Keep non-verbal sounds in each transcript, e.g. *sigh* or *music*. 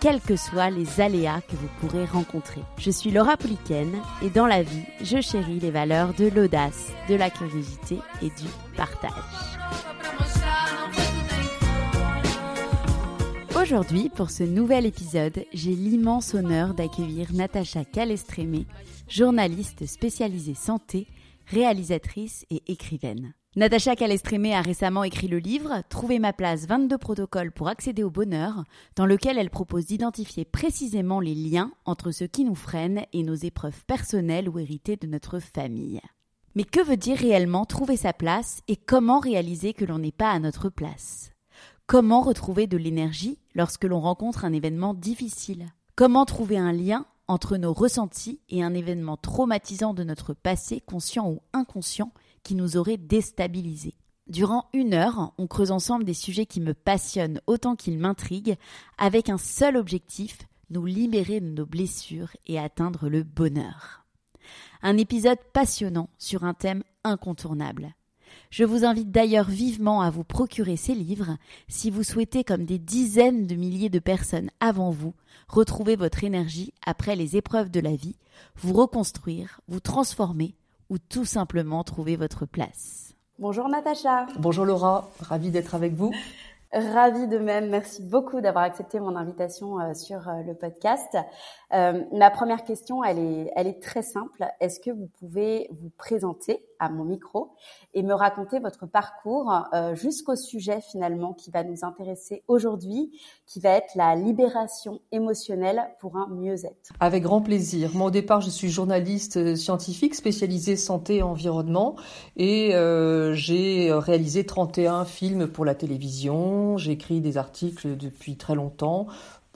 quels que soient les aléas que vous pourrez rencontrer. Je suis Laura Pouliken et dans la vie, je chéris les valeurs de l'audace, de la curiosité et du partage. Aujourd'hui, pour ce nouvel épisode, j'ai l'immense honneur d'accueillir Natacha Calestrémé, journaliste spécialisée santé, réalisatrice et écrivaine. Natacha Calestrémé a récemment écrit le livre Trouver ma place 22 protocoles pour accéder au bonheur, dans lequel elle propose d'identifier précisément les liens entre ce qui nous freine et nos épreuves personnelles ou héritées de notre famille. Mais que veut dire réellement trouver sa place et comment réaliser que l'on n'est pas à notre place? Comment retrouver de l'énergie lorsque l'on rencontre un événement difficile? Comment trouver un lien entre nos ressentis et un événement traumatisant de notre passé, conscient ou inconscient, qui nous aurait déstabilisés. Durant une heure, on creuse ensemble des sujets qui me passionnent autant qu'ils m'intriguent, avec un seul objectif, nous libérer de nos blessures et atteindre le bonheur. Un épisode passionnant sur un thème incontournable. Je vous invite d'ailleurs vivement à vous procurer ces livres si vous souhaitez, comme des dizaines de milliers de personnes avant vous, retrouver votre énergie après les épreuves de la vie, vous reconstruire, vous transformer ou tout simplement trouver votre place. Bonjour Natacha. Bonjour Laura, ravie d'être avec vous. *laughs* Ravie de même. Merci beaucoup d'avoir accepté mon invitation euh, sur euh, le podcast. Euh, ma première question, elle est, elle est très simple. Est-ce que vous pouvez vous présenter à mon micro et me raconter votre parcours euh, jusqu'au sujet finalement qui va nous intéresser aujourd'hui, qui va être la libération émotionnelle pour un mieux-être. Avec grand plaisir. Moi au départ je suis journaliste euh, scientifique spécialisée santé et environnement et euh, j'ai réalisé 31 films pour la télévision, j'ai écrit des articles depuis très longtemps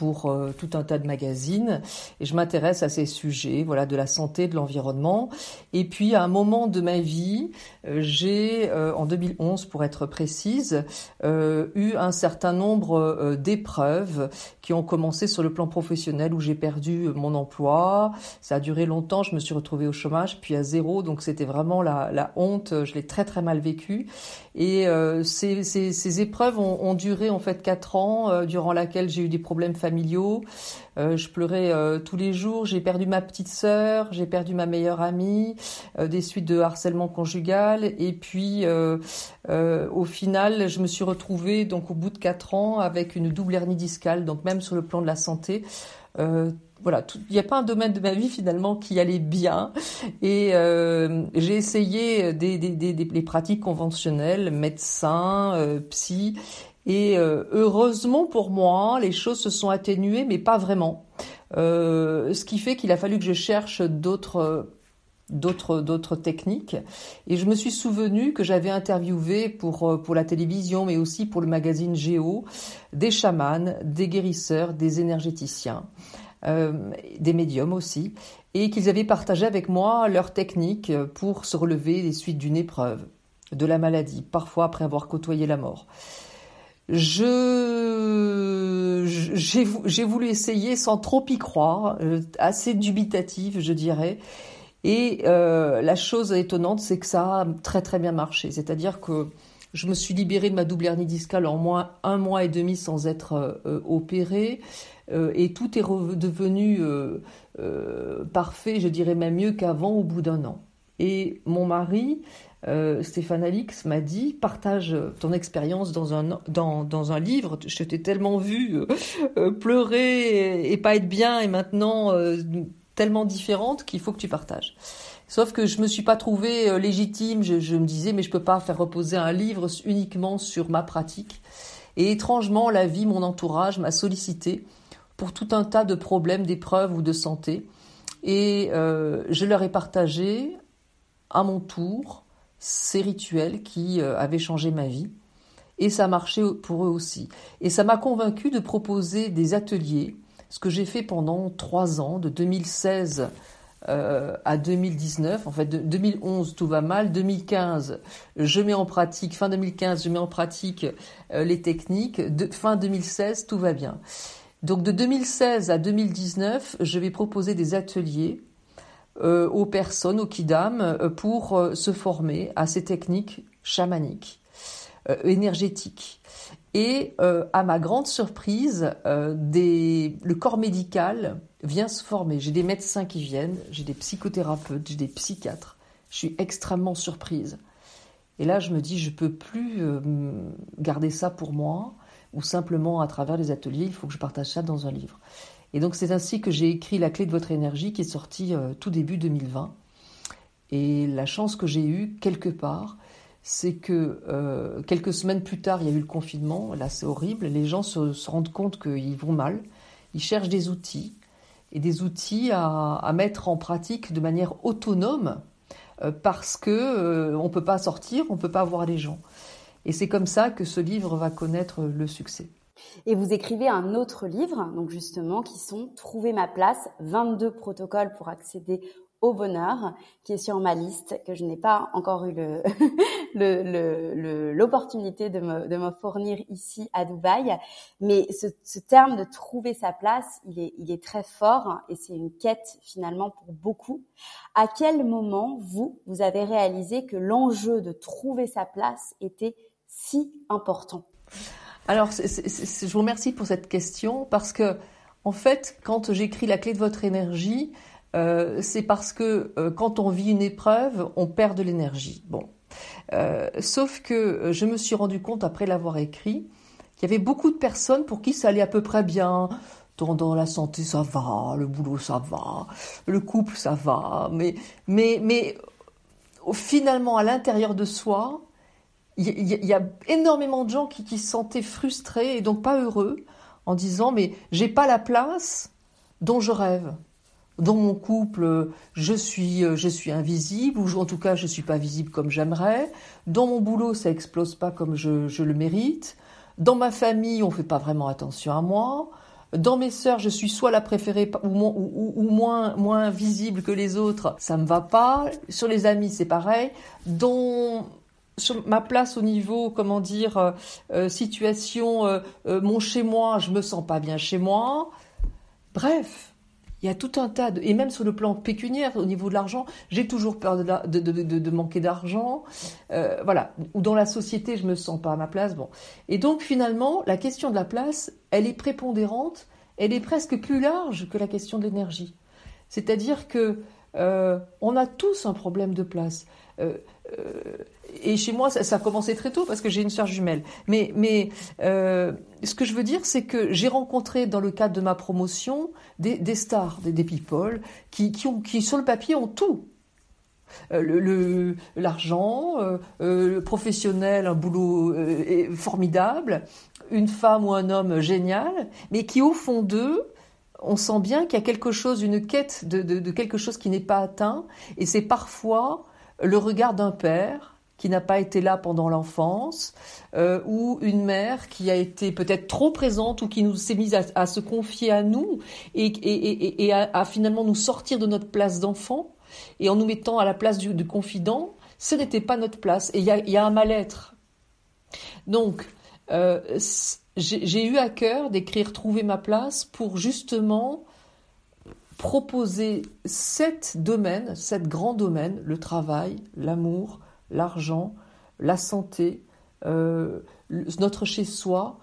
pour euh, tout un tas de magazines et je m'intéresse à ces sujets, voilà, de la santé, de l'environnement. Et puis à un moment de ma vie, euh, j'ai, euh, en 2011 pour être précise, eu un certain nombre d'épreuves qui ont commencé sur le plan professionnel où j'ai perdu mon emploi. Ça a duré longtemps, je me suis retrouvée au chômage, puis à zéro, donc c'était vraiment la, la, honte. Je l'ai très très mal vécu. Et ces, ces, épreuves ont, ont, duré en fait quatre ans, durant laquelle j'ai eu des problèmes familiaux Euh, je pleurais euh, tous les jours. J'ai perdu ma petite sœur, j'ai perdu ma meilleure amie, euh, des suites de harcèlement conjugal. Et puis, au final, je me suis retrouvée donc au bout de quatre ans avec une double hernie discale. Donc même sur le plan de la santé. voilà, il n'y a pas un domaine de ma vie finalement qui allait bien. Et j'ai essayé des, des, pratiques conventionnelles, médecin, psy, et euh, heureusement pour moi, les choses se sont atténuées, mais pas vraiment. Euh, ce qui fait qu'il a fallu que je cherche d'autres d'autres d'autres techniques et je me suis souvenu que j'avais interviewé pour euh, pour la télévision mais aussi pour le magazine Géo des chamans, des guérisseurs, des énergéticiens, euh, des médiums aussi et qu'ils avaient partagé avec moi leurs techniques pour se relever des suites d'une épreuve, de la maladie, parfois après avoir côtoyé la mort je j'ai voulu essayer sans trop y croire, euh, assez dubitative, je dirais. Et euh, la chose étonnante, c'est que ça a très très bien marché. C'est-à-dire que je me suis libérée de ma double hernie discale en moins un mois et demi sans être euh, opérée, et tout est redevenu parfait, je dirais même mieux qu'avant au bout d'un an. Et mon mari euh, Stéphane Alix m'a dit partage ton expérience dans un, dans, dans un livre. Je t'ai tellement vu euh, euh, pleurer et, pas être bien et maintenant tellement différente qu'il faut que tu partages. Sauf que je me suis pas trouvée légitime. Je, me disais mais je peux pas faire reposer un livre uniquement sur ma pratique. Et étrangement, la vie, mon entourage m'a sollicité pour tout un tas de problèmes, d'épreuves ou de santé. Et je leur ai partagé à mon tour ces rituels qui euh, avaient changé ma vie. Et ça marchait pour eux aussi. Et ça m'a convaincu de proposer des ateliers, ce que j'ai fait pendant trois ans, de 2016 euh, à 2019. En fait, de 2011, tout va mal. 2015, je mets en pratique, fin 2015, je mets en pratique euh, les techniques. Fin 2016, tout va bien. Donc de 2016 à 2019, je vais proposer des ateliers aux personnes, aux kidam, euh, pour euh, se former à ces techniques chamaniques, énergétiques. Et à ma grande surprise, le corps médical vient se former. J'ai des médecins qui viennent, j'ai des psychothérapeutes, j'ai des psychiatres. Je suis extrêmement surprise. Et là, je me dis, je peux plus garder ça pour moi, ou simplement à travers les ateliers, il faut que je partage ça dans un livre. Et donc c'est ainsi que j'ai écrit La clé de votre énergie qui est sortie euh, tout début 2020. Et la chance que j'ai eue quelque part, c'est que euh, quelques semaines plus tard, il y a eu le confinement. Là, c'est horrible. Les gens se, rendent compte qu'ils vont mal. Ils cherchent des outils et des outils à, mettre en pratique de manière autonome euh, parce que on peut pas sortir, on peut pas voir les gens. Et c'est comme ça que ce livre va connaître le succès. Et vous écrivez un autre livre, donc justement, qui sont Trouver ma place, 22 protocoles pour accéder au bonheur, qui est sur ma liste, que je n'ai pas encore eu *laughs* l'opportunité de, me, fournir ici à Dubaï. Mais ce, terme de trouver sa place, il est très fort et c'est une quête finalement pour beaucoup. À quel moment, vous, vous avez réalisé que l'enjeu de trouver sa place était si important? Alors, je vous remercie pour cette question parce que, en fait, quand j'écris la clé de votre énergie, euh, c'est parce que euh, quand on vit une épreuve, on perd de l'énergie. Bon, euh, sauf que je me suis rendu compte après l'avoir écrit qu'il y avait beaucoup de personnes pour qui ça allait à peu près bien. Dans, dans, la santé, ça va, le boulot, ça va, le couple, ça va, mais, mais, mais finalement, à l'intérieur de soi, il y, a énormément de gens qui, qui se sentaient frustrés et donc pas heureux en disant mais j'ai pas la place dont je rêve. Dans mon couple, je suis, je suis invisible, ou en tout cas, je suis pas visible comme j'aimerais. Dans mon boulot, ça explose pas comme je, je le mérite. Dans ma famille, on fait pas vraiment attention à moi. Dans mes sœurs, je suis soit la préférée ou, moins, moins visible que les autres, ça me va pas. Sur les amis, c'est pareil. Dans sur ma place au niveau, comment dire, euh, euh, situation, euh, mon chez moi, je me sens pas bien chez moi. Bref, il y a tout un tas de, et même sur le plan pécuniaire, au niveau de l'argent, j'ai toujours peur de, manquer d'argent. voilà, ou dans la société, je me sens pas à ma place. Bon, et donc finalement, la question de la place, elle est prépondérante, elle est presque plus large que la question de l'énergie. C'est-à-dire que on a tous un problème de place. Et chez moi, ça, a commencé très tôt parce que j'ai une sœur jumelle. Mais, mais euh, ce que je veux dire, c'est que j'ai rencontré dans le cadre de ma promotion des, des stars, des, des people, qui, qui, ont, qui sur le papier ont tout. Euh, l'argent, le, euh, le professionnel, un boulot formidable, une femme ou un homme génial, mais qui au fond d'eux, on sent bien qu'il y a quelque chose, une quête de, de quelque chose qui n'est pas atteint, et c'est parfois le regard d'un père qui n'a pas été là pendant l'enfance, euh, ou une mère qui a été peut-être trop présente ou qui nous s'est mise à, se confier à nous et, à, finalement nous sortir de notre place d'enfant et en nous mettant à la place du, confident, ce n'était pas notre place et il y a, un mal-être. Donc, euh, j'ai eu à cœur d'écrire Trouver ma place pour justement proposer sept domaines, sept grands domaines, le travail, l'amour, l'argent, la santé, euh, notre chez-soi,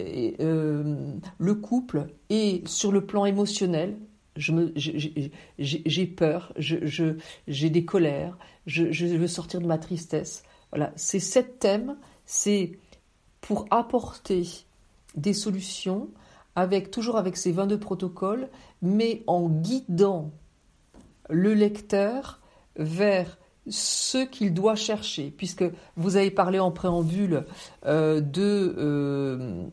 euh, le couple. Et sur le plan émotionnel, j'ai peur, j'ai des colères, je, veux sortir de ma tristesse. Voilà, ces sept thèmes, c'est pour apporter des solutions avec toujours avec ces 22 protocoles, mais en guidant le lecteur vers ce qu'il doit chercher, puisque vous avez parlé en préambule euh, de, euh,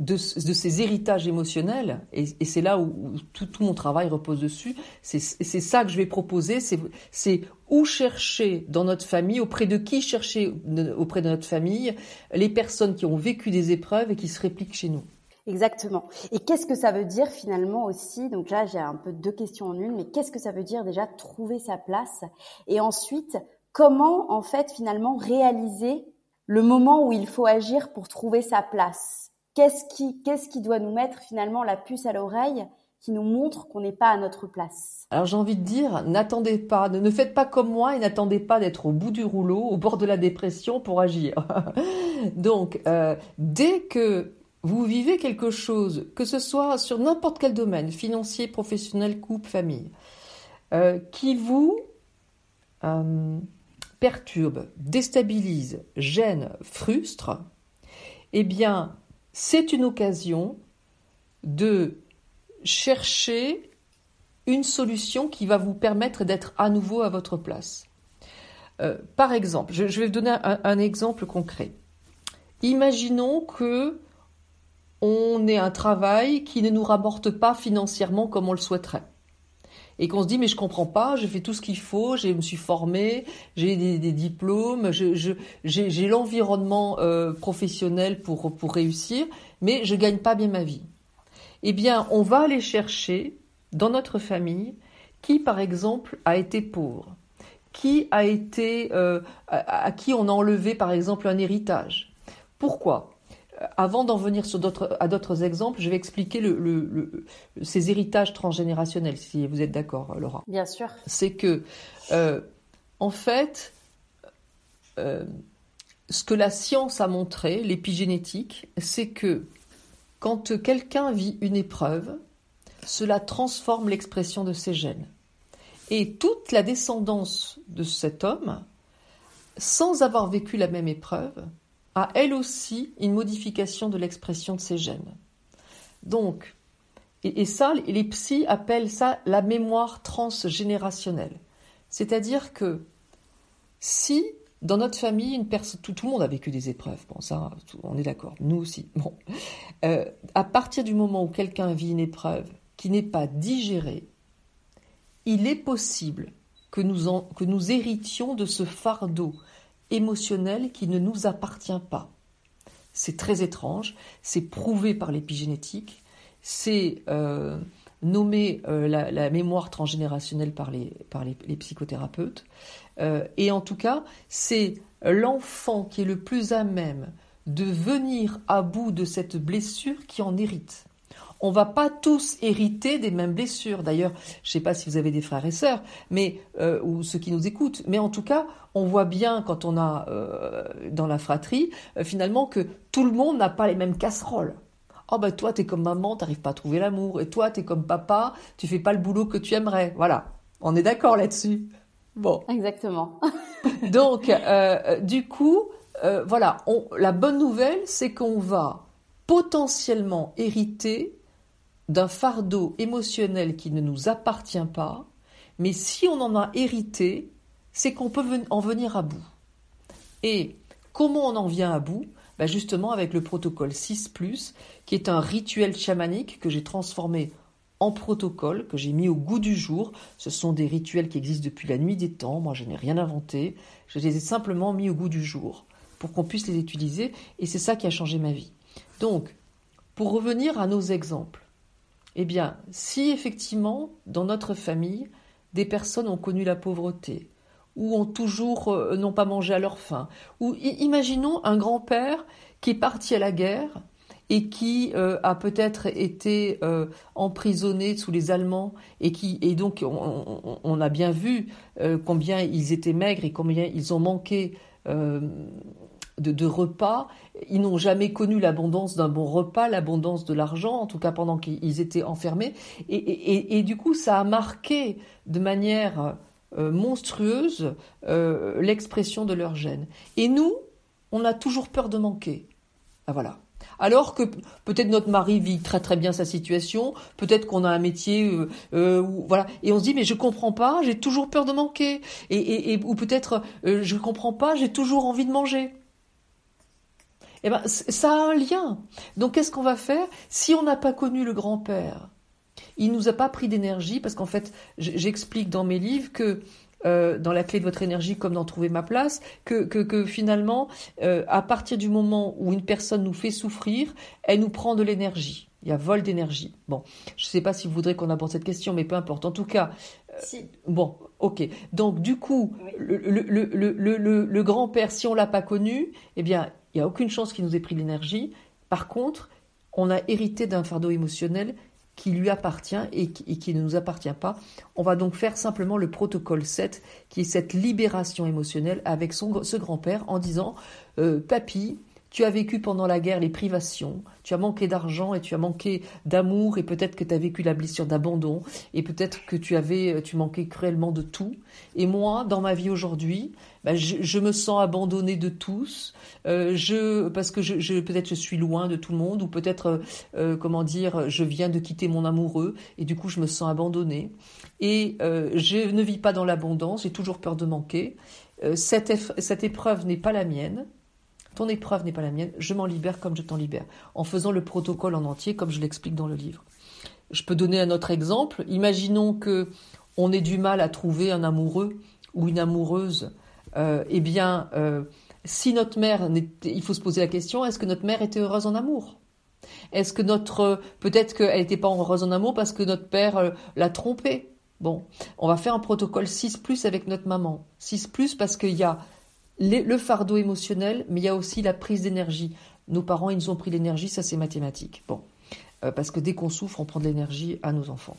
de, ces héritages émotionnels, et, c'est là où, tout, mon travail repose dessus, c'est ça que je vais proposer, c'est où chercher dans notre famille, auprès de qui chercher auprès de notre famille, les personnes qui ont vécu des épreuves et qui se répliquent chez nous. Exactement. Et qu'est-ce que ça veut dire finalement aussi? Donc là, j'ai un peu deux questions en une, mais qu'est-ce que ça veut dire déjà trouver sa place? Et ensuite, comment en fait finalement réaliser le moment où il faut agir pour trouver sa place? Qu'est-ce qui, qu'est-ce qui doit nous mettre finalement la puce à l'oreille qui nous montre qu'on n'est pas à notre place? Alors j'ai envie de dire, n'attendez pas, ne, faites pas comme moi et n'attendez pas d'être au bout du rouleau, au bord de la dépression pour agir. *laughs* Donc, euh, dès que vous vivez quelque chose, que ce soit sur n'importe quel domaine, financier, professionnel, couple, famille, euh, qui vous euh, perturbe, déstabilise, gêne, frustre, eh bien, c'est une occasion de chercher une solution qui va vous permettre d'être à nouveau à votre place. Euh, par exemple, je, vais vous donner un exemple concret. Imaginons que on ait un travail qui ne nous rapporte pas financièrement comme on le souhaiterait. Et qu'on se dit, mais je comprends pas, j'ai fait tout ce qu'il faut, je me suis formé, j'ai des, diplômes, j'ai l'environnement euh, professionnel pour, réussir, mais je gagne pas bien ma vie. Eh bien, on va aller chercher dans notre famille qui, par exemple, a été pauvre, qui a été, euh, à qui on a enlevé, par exemple, un héritage. Pourquoi? Avant d'en venir sur à d'autres exemples, je vais expliquer le, ces héritages transgénérationnels, si vous êtes d'accord, Laura. Bien sûr. C'est que, euh, en fait, euh, ce que la science a montré, l'épigénétique, c'est que quand quelqu'un vit une épreuve, cela transforme l'expression de ses gènes. Et toute la descendance de cet homme, sans avoir vécu la même épreuve, a elle aussi une modification de l'expression de ses gènes. Donc, et, ça, les psys appellent ça la mémoire transgénérationnelle. C'est-à-dire que si dans notre famille, une personne, tout, le monde a vécu des épreuves, bon ça, on est d'accord, nous aussi. Bon, euh, à partir du moment où quelqu'un vit une épreuve qui n'est pas digérée, il est possible que nous, que nous héritions de ce fardeau émotionnel qui ne nous appartient pas. C'est très étrange, c'est prouvé par l'épigénétique, c'est euh, nommé euh, la, mémoire transgénérationnelle par les, psychothérapeutes. Euh, et en tout cas, c'est l'enfant qui est le plus à même de venir à bout de cette blessure qui en hérite on va pas tous hériter des mêmes blessures. D'ailleurs, je ne sais pas si vous avez des frères et sœurs, mais euh, ou ceux qui nous écoutent, mais en tout cas, on voit bien quand on a euh, dans la fratrie euh, finalement que tout le monde n'a pas les mêmes casseroles. Oh ben toi es comme maman, t'arrives pas à trouver l'amour, et toi tu es comme papa, tu fais pas le boulot que tu aimerais. Voilà, on est d'accord là-dessus. Bon. Exactement. *laughs* Donc, du coup, voilà, la bonne nouvelle, c'est qu'on va potentiellement hériter d'un fardeau émotionnel qui ne nous appartient pas, mais si on en a hérité, c'est qu'on peut en venir à bout. Et comment on en vient à bout? Ben Justement avec le protocole 6 ⁇ qui est un rituel chamanique que j'ai transformé en protocole, que j'ai mis au goût du jour. Ce sont des rituels qui existent depuis la nuit des temps, moi je n'ai rien inventé, je les ai simplement mis au goût du jour pour qu'on puisse les utiliser, et c'est ça qui a changé ma vie. Donc, pour revenir à nos exemples, eh bien, si effectivement, dans notre famille, des personnes ont connu la pauvreté, ou ont toujours euh, n'ont pas mangé à leur faim, ou imaginons un grand-père qui est parti à la guerre et qui euh, a peut-être été euh, emprisonné sous les Allemands et qui et donc on, a bien vu combien ils étaient maigres et combien ils ont manqué de, repas. Ils n'ont jamais connu l'abondance d'un bon repas, l'abondance de l'argent, en tout cas pendant qu'ils étaient enfermés. Et, du coup, ça a marqué de manière euh, monstrueuse euh, l'expression de leur gène. Et nous, on a toujours peur de manquer. Ah, voilà. Alors que peut-être notre mari vit très très bien sa situation, peut-être qu'on a un métier, euh, voilà, et on se dit mais je comprends pas, j'ai toujours peur de manquer, et, ou peut-être euh, je comprends pas, j'ai toujours envie de manger. Eh ben ça a un lien. Donc qu'est-ce qu'on va faire? Si on n'a pas connu le grand-père Il nous a pas pris d'énergie parce qu'en fait j'explique dans mes livres que euh, dans la clé de votre énergie comme dans trouver ma place, que, que, finalement, euh, à partir du moment où une personne nous fait souffrir, elle nous prend de l'énergie. Il y a vol d'énergie. Bon, je ne sais pas si vous voudrez qu'on aborde cette question, mais peu importe. En tout cas, euh, bon, ok. Donc du coup, le, le, le, le grand-père, si on l'a pas connu, eh bien, il n'y a aucune chance qu'il nous ait pris l'énergie. Par contre, on a hérité d'un fardeau émotionnel qui lui appartient et qui, ne nous appartient pas. On va donc faire simplement le protocole 7, qui est cette libération émotionnelle avec ce grand-père en disant euh, Papy, tu as vécu pendant la guerre les privations, tu as manqué d'argent et tu as manqué d'amour et peut-être que tu as vécu la blessure d'abandon et peut-être que tu avais tu manquais cruellement de tout. Et moi, dans ma vie aujourd'hui, ben, je, me sens abandonnée de tous, euh, je parce que je, peut-être je suis loin de tout le monde ou peut-être euh, euh, comment dire, je viens de quitter mon amoureux et du coup je me sens abandonnée et je ne vis pas dans l'abondance, j'ai toujours peur de manquer. cette, cette épreuve n'est pas la mienne. Ton épreuve n'est pas la mienne, je m'en libère comme je t'en libère, en faisant le protocole en entier comme je l'explique dans le livre. Je peux donner un autre exemple. Imaginons que on ait du mal à trouver un amoureux ou une amoureuse. Euh, eh bien, euh, si notre mère, il faut se poser la question est-ce que notre mère était heureuse en amour? Est-ce que notre, peut-être qu'elle n'était pas heureuse en amour parce que notre père euh, l'a trompée? Bon, on va faire un protocole 6 plus avec notre maman. 6 plus parce qu'il y a le fardeau émotionnel, mais il y a aussi la prise d'énergie. Nos parents, ils nous ont pris l'énergie, ça c'est mathématique. Bon, euh, parce que dès qu'on souffre, on prend de l'énergie à nos enfants.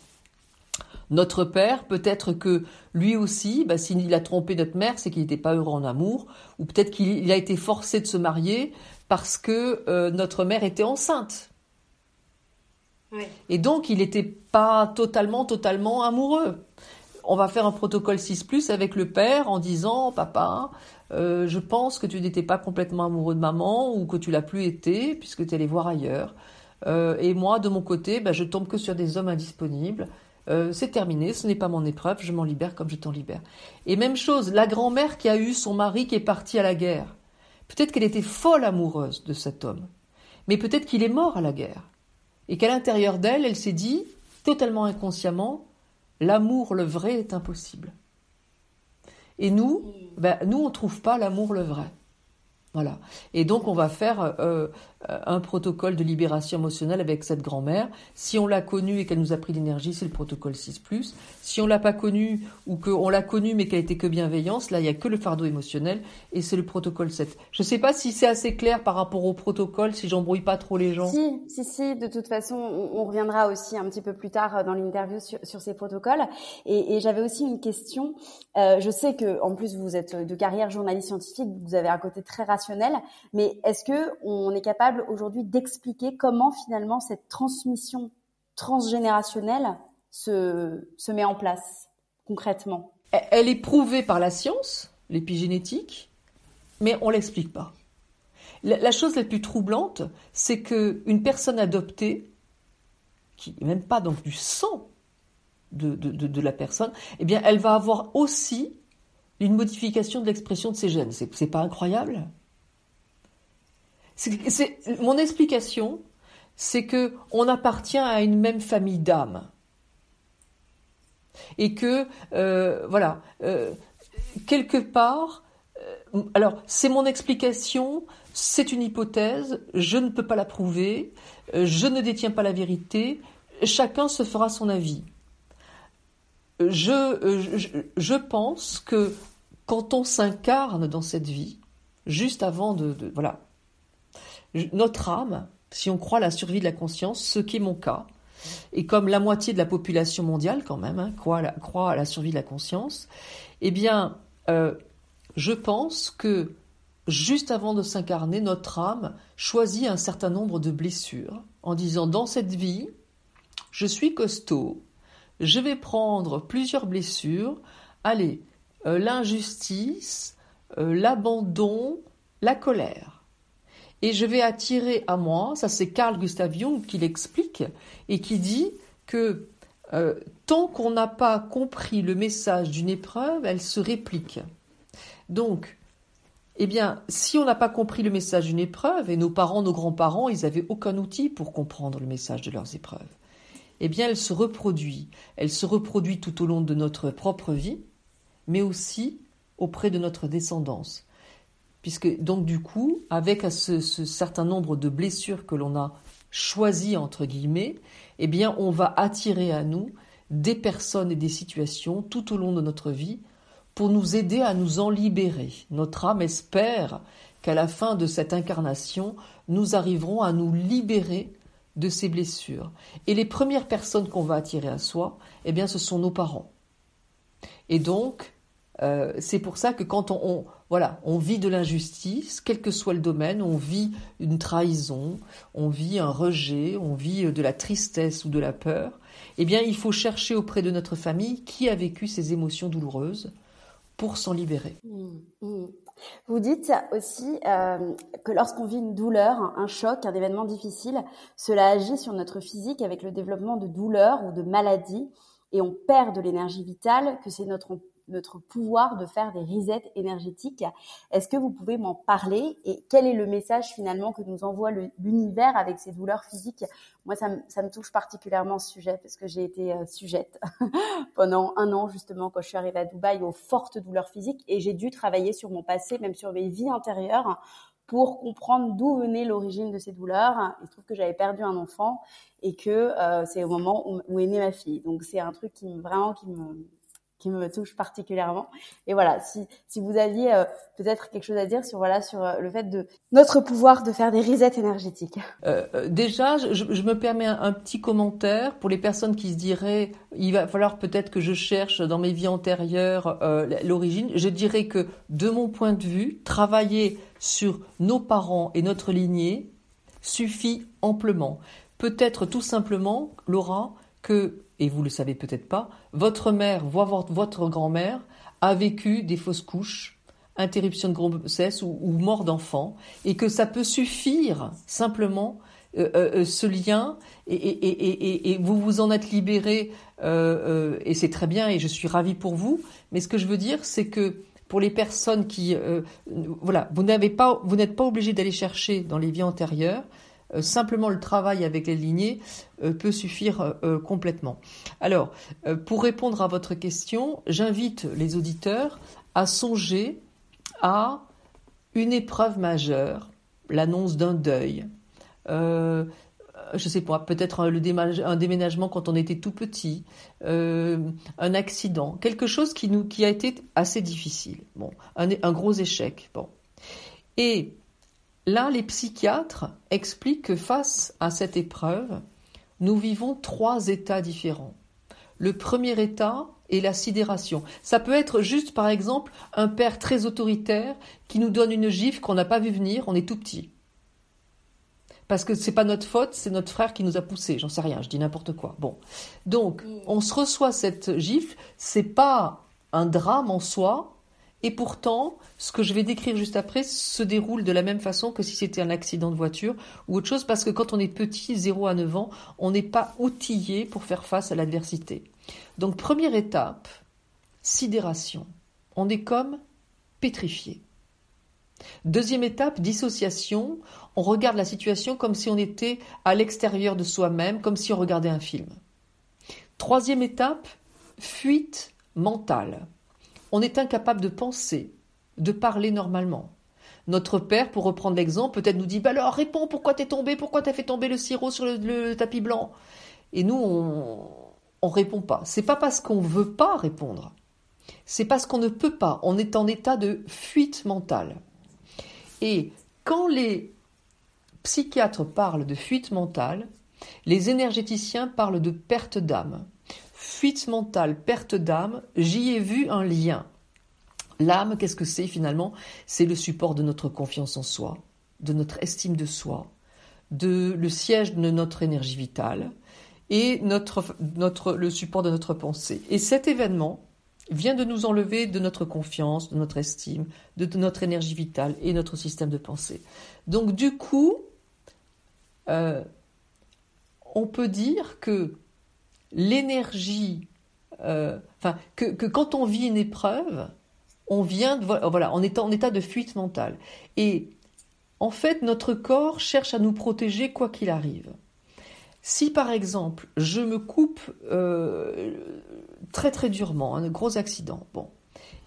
Notre père, peut-être que lui aussi, bah, s'il a trompé notre mère, c'est qu'il n'était pas heureux en amour, ou peut-être qu'il a été forcé de se marier parce que euh, notre mère était enceinte. Et donc, il n'était pas totalement, totalement amoureux. On va faire un protocole 6 avec le père en disant, papa, euh, je pense que tu n'étais pas complètement amoureux de maman ou que tu l'as plus été puisque tu allé voir ailleurs. Euh, et moi, de mon côté, ben, je tombe que sur des hommes indisponibles. Euh, c'est terminé, ce n'est pas mon épreuve, je m'en libère comme je t'en libère. Et même chose, la grand-mère qui a eu son mari qui est parti à la guerre. Peut-être qu'elle était folle amoureuse de cet homme, mais peut-être qu'il est mort à la guerre. Et qu'à l'intérieur d'elle, elle s'est dit, totalement inconsciemment, l'amour le vrai est impossible. Et nous, ben, nous, on trouve pas l'amour le vrai. Voilà. Et donc, on va faire euh, un protocole de libération émotionnelle avec cette grand-mère. Si on l'a connue et qu'elle nous a pris l'énergie, c'est le protocole 6+. Si on l'a pas connue ou qu'on l'a connue mais qu'elle était que bienveillance, là, il y a que le fardeau émotionnel et c'est le protocole 7. Je ne sais pas si c'est assez clair par rapport au protocole, si j'embrouille pas trop les gens. Si, si, si. De toute façon, on, reviendra aussi un petit peu plus tard euh, dans l'interview sur, ces protocoles. Et, et j'avais aussi une question. Euh, je sais que, en plus, vous êtes de carrière journaliste scientifique, vous avez un côté très rationnel, mais est-ce que on est capable aujourd'hui d'expliquer comment finalement cette transmission transgénérationnelle se, se met en place concrètement Elle est prouvée par la science, l'épigénétique, mais on l'explique pas. La, chose la plus troublante, c'est qu'une personne adoptée, qui n'est même pas donc du sang de, de, la personne, eh bien, elle va avoir aussi une modification de l'expression de ses gènes. C'est pas incroyable? C'est, mon explication, c'est que on appartient à une même famille d'âmes et que euh, voilà euh, quelque part. Euh, alors c'est mon explication, c'est une hypothèse, je ne peux pas la prouver, je ne détiens pas la vérité, chacun se fera son avis. Je, je, pense que quand on s'incarne dans cette vie, juste avant de voilà, notre âme, si on croit à la survie de la conscience, ce qui est mon cas, et comme la moitié de la population mondiale quand même hein, croit, à la, survie de la conscience, eh bien, euh, je pense que juste avant de s'incarner, notre âme choisit un certain nombre de blessures en disant dans cette vie, je suis costaud, je vais prendre plusieurs blessures, allez, euh, l'injustice, euh, l'abandon, la colère. Et je vais attirer à moi, ça c'est Carl Gustav Jung qui l'explique, et qui dit que euh, tant qu'on n'a pas compris le message d'une épreuve, elle se réplique. Donc, eh bien, si on n'a pas compris le message d'une épreuve, et nos parents, nos grands-parents, ils n'avaient aucun outil pour comprendre le message de leurs épreuves, eh bien, elle se reproduit. Elle se reproduit tout au long de notre propre vie, mais aussi auprès de notre descendance. Puisque, donc, du coup, avec ce, ce certain nombre de blessures que l'on a choisies, entre guillemets, eh bien, on va attirer à nous des personnes et des situations tout au long de notre vie pour nous aider à nous en libérer. Notre âme espère qu'à la fin de cette incarnation, nous arriverons à nous libérer de ces blessures. Et les premières personnes qu'on va attirer à soi, eh bien, ce sont nos parents. Et donc, euh, c'est pour ça que quand on, voilà, on vit de l'injustice, quel que soit le domaine, on vit une trahison, on vit un rejet, on vit de la tristesse ou de la peur, eh bien, il faut chercher auprès de notre famille qui a vécu ces émotions douloureuses pour s'en libérer. Mmh, mmh. Vous dites aussi euh, que lorsqu'on vit une douleur, un choc, un événement difficile, cela agit sur notre physique avec le développement de douleurs ou de maladies et on perd de l'énergie vitale, que c'est notre notre pouvoir de faire des resets énergétiques. Est-ce que vous pouvez m'en parler et quel est le message finalement que nous envoie l'univers avec ces douleurs physiques? Moi, ça me, touche particulièrement ce sujet parce que j'ai été euh, sujette *laughs* pendant un an justement quand je suis arrivée à Dubaï aux fortes douleurs physiques et j'ai dû travailler sur mon passé, même sur mes vies antérieures pour comprendre d'où venait l'origine de ces douleurs. Il se trouve que j'avais perdu un enfant et que euh, c'est au moment où, où, est née ma fille. Donc c'est un truc qui me, vraiment qui me qui me touche particulièrement. Et voilà, si, si vous aviez euh, peut-être quelque chose à dire sur voilà sur euh, le fait de notre pouvoir de faire des resets énergétiques. Euh, déjà, je, me permets un, petit commentaire pour les personnes qui se diraient il va falloir peut-être que je cherche dans mes vies antérieures l'origine. Je dirais que de mon point de vue, travailler sur nos parents et notre lignée suffit amplement. Peut-être tout simplement, Laura, que et vous le savez peut-être pas, votre mère, voire votre grand-mère, a vécu des fausses couches, interruption de grossesse ou, mort d'enfant, et que ça peut suffire simplement euh, euh, euh, ce lien, et, vous vous en êtes libéré, et c'est très bien, et je suis ravie pour vous. Mais ce que je veux dire, c'est que pour les personnes qui, voilà, vous pas, vous n'êtes pas obligé d'aller chercher dans les vies antérieures. Euh, simplement le travail avec les lignées euh, peut suffire euh, complètement. Alors, pour répondre à votre question, j'invite les auditeurs à songer à une épreuve majeure, l'annonce d'un deuil, je je sais pas, peut-être un, déménagement quand on était tout petit, un accident, quelque chose qui nous a été assez difficile, bon, un, gros échec, Là, les psychiatres expliquent que face à cette épreuve, nous vivons trois états différents. Le premier état est la sidération. Ça peut être juste, par exemple, un père très autoritaire qui nous donne une gifle qu'on n'a pas vu venir, on est tout petit. Parce que c'est pas notre faute, c'est notre frère qui nous a poussés. J'en sais rien, je dis n'importe quoi. Bon. Donc, on se reçoit cette gifle, c'est pas un drame en soi, et pourtant, ce que je vais décrire juste après se déroule de la même façon que si c'était un accident de voiture ou autre chose, parce que quand on est petit, 0 à 9 ans, on n'est pas outillé pour faire face à l'adversité. Donc première étape, sidération. On est comme pétrifié. Deuxième étape, dissociation. On regarde la situation comme si on était à l'extérieur de soi-même, comme si on regardait un film. Troisième étape, fuite mentale on est incapable de penser, de parler normalement. Notre père, pour reprendre l'exemple, peut-être nous dit bah alors réponds, pourquoi t'es tombé, pourquoi t'as fait tomber le sirop sur le, tapis blanc? Et nous, on, on répond pas. C'est pas parce qu'on veut pas répondre, c'est parce qu'on ne peut pas. On est en état de fuite mentale. Et quand les psychiatres parlent de fuite mentale, les énergéticiens parlent de perte d'âme fuite mentale, perte d'âme, j'y ai vu un lien. L'âme, qu'est-ce que c'est finalement? C'est le support de notre confiance en soi, de notre estime de soi, de le siège de notre énergie vitale et notre, le support de notre pensée. Et cet événement vient de nous enlever de notre confiance, de notre estime, de, notre énergie vitale et notre système de pensée. Donc du coup, euh, on peut dire que l'énergie, euh, que, quand on vit une épreuve, on vient de, voilà, en état de fuite mentale. Et en fait, notre corps cherche à nous protéger quoi qu'il arrive. Si par exemple, je me coupe euh, très très durement, un gros accident, bon,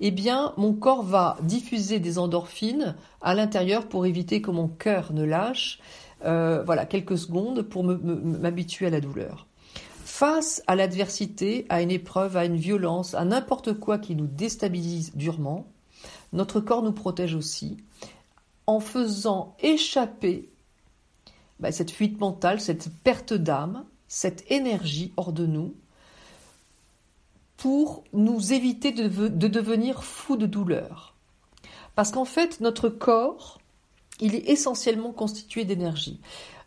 eh bien, mon corps va diffuser des endorphines à l'intérieur pour éviter que mon cœur ne lâche. Euh, voilà, quelques secondes pour m'habituer à la douleur. Face à l'adversité, à une épreuve, à une violence, à n'importe quoi qui nous déstabilise durement, notre corps nous protège aussi en faisant échapper bah, cette fuite mentale, cette perte d'âme, cette énergie hors de nous, pour nous éviter de, devenir fous de douleur. Parce qu'en fait, notre corps, il est essentiellement constitué d'énergie.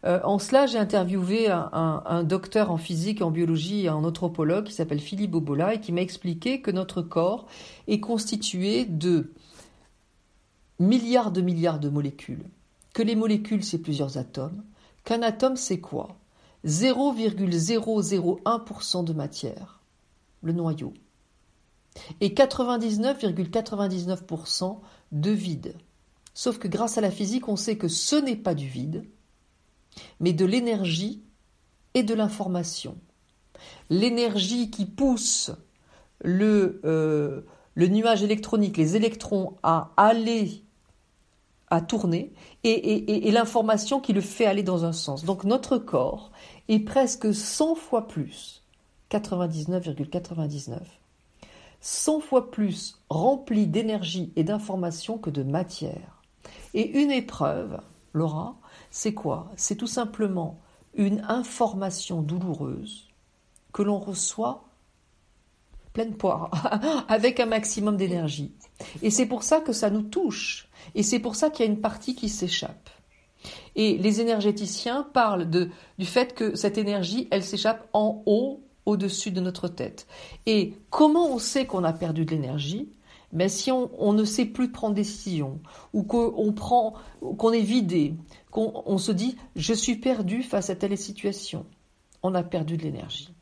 Euh, en cela, j'ai interviewé un, docteur en physique, en biologie et un anthropologue qui s'appelle Philippe Bobola et qui m'a expliqué que notre corps est constitué de milliards de milliards de molécules, que les molécules, c'est plusieurs atomes, qu'un atome, c'est quoi? 0,001% de matière, le noyau, et 99,99% de vide. Sauf que grâce à la physique, on sait que ce n'est pas du vide, mais de l'énergie et de l'information. L'énergie qui pousse le, euh, nuage électronique, les électrons à aller à tourner et, l'information qui le fait aller dans un sens. Donc notre corps est presque 100 fois plus, 99,99, 100 fois plus rempli d'énergie et d'information que de matière. Et une épreuve, Laura, c'est quoi? C'est tout simplement une information douloureuse que l'on reçoit pleine poire, *laughs* avec un maximum d'énergie. Et c'est pour ça que ça nous touche. Et c'est pour ça qu'il y a une partie qui s'échappe. Et les énergéticiens parlent du fait que cette énergie, elle s'échappe en haut, au-dessus de notre tête. Et comment on sait qu'on a perdu de l'énergie? Mais ben, si on, ne sait plus prendre décision, ou qu'on prend, qu'on est vidé, qu'on on se dit je suis perdu face à telle situation, on a perdu de l'énergie.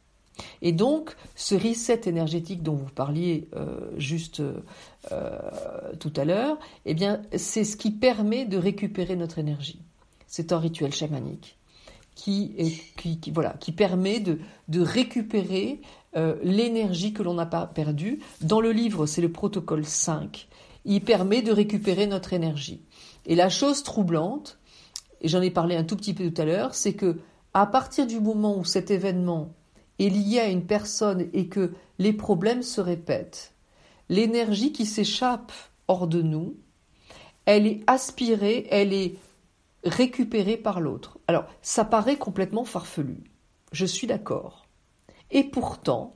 Et donc, ce reset énergétique dont vous parliez euh, juste euh, tout à l'heure, eh bien, c'est ce qui permet de récupérer notre énergie. C'est un rituel chamanique qui, voilà, qui permet de, de récupérer euh, l'énergie que l'on n'a pas perdue. Dans le livre, c'est le protocole 5. Il permet de récupérer notre énergie. Et la chose troublante, et j'en ai parlé un tout petit peu tout à l'heure, c'est que à partir du moment où cet événement est lié à une personne et que les problèmes se répètent, l'énergie qui s'échappe hors de nous, elle est aspirée, elle est récupérée par l'autre. Alors, ça paraît complètement farfelu. Je suis d'accord. Et pourtant,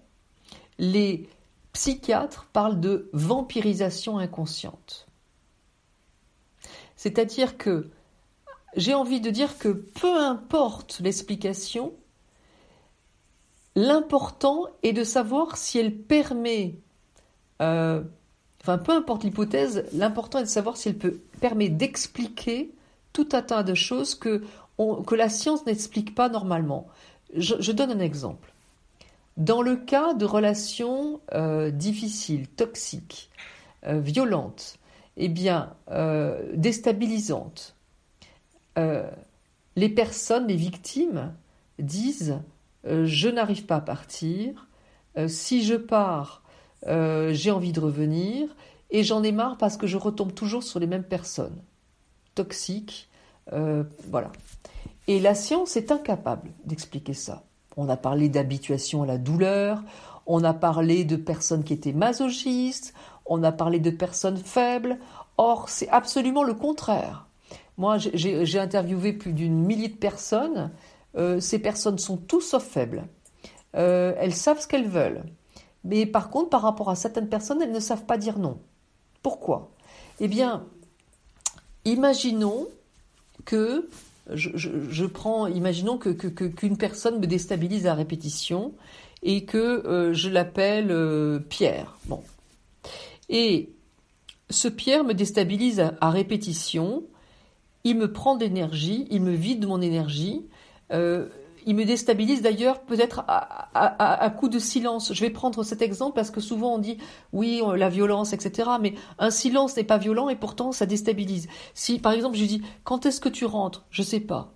les psychiatres parlent de vampirisation inconsciente. C'est-à-dire que j'ai envie de dire que peu importe l'explication, L'important est de savoir si elle permet, euh, enfin peu importe l'hypothèse, l'important est de savoir si elle peut, permet d'expliquer tout un tas de choses que, que la science n'explique pas normalement. Je, donne un exemple. Dans le cas de relations euh, difficiles, toxiques, euh, violentes, eh bien, déstabilisantes, les personnes, les victimes disent euh, je n'arrive pas à partir, euh, si je pars, euh, j'ai envie de revenir, et j'en ai marre parce que je retombe toujours sur les mêmes personnes, toxiques, voilà. Et la science est incapable d'expliquer ça. On a parlé d'habituation à la douleur, on a parlé de personnes qui étaient masochistes, on a parlé de personnes faibles. Or, c'est absolument le contraire. Moi, j'ai interviewé plus d'une millier de personnes euh, ces personnes sont tous sauf faibles. Euh, elles savent ce qu'elles veulent. Mais par contre, par rapport à certaines personnes, elles ne savent pas dire non. Pourquoi? Eh bien, imaginons que je, prends, imaginons que, qu'une personne me déstabilise à répétition et que euh, je l'appelle Pierre. Bon. Et ce Pierre me déstabilise à, répétition, il me prend d'énergie, il me vide de mon énergie, euh, il me déstabilise d'ailleurs peut-être à, coup de silence. Je vais prendre cet exemple parce que souvent on dit oui la violence etc. Mais un silence n'est pas violent et pourtant ça déstabilise. Si par exemple je dis quand est-ce que tu rentres? Je sais pas.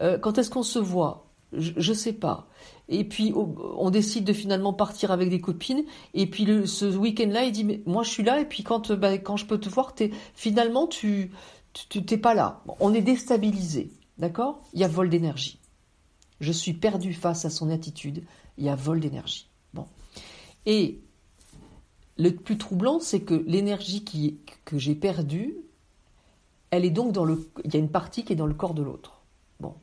Euh, quand est-ce qu'on se voit? Je, ne sais pas. Et puis on décide de finalement partir avec des copines. Et puis ce week-end-là, il dit moi je suis là et puis quand bah, quand je peux te voir, finalement tu tu t'es pas là. on est déstabilisé, d'accord? Il y a vol d'énergie. Je suis perdu face à son attitude. Il y a vol d'énergie. Bon. Et le plus troublant, c'est que l'énergie que j'ai perdue, elle est donc dans le. Il y a une partie qui est dans le corps de l'autre. Bon.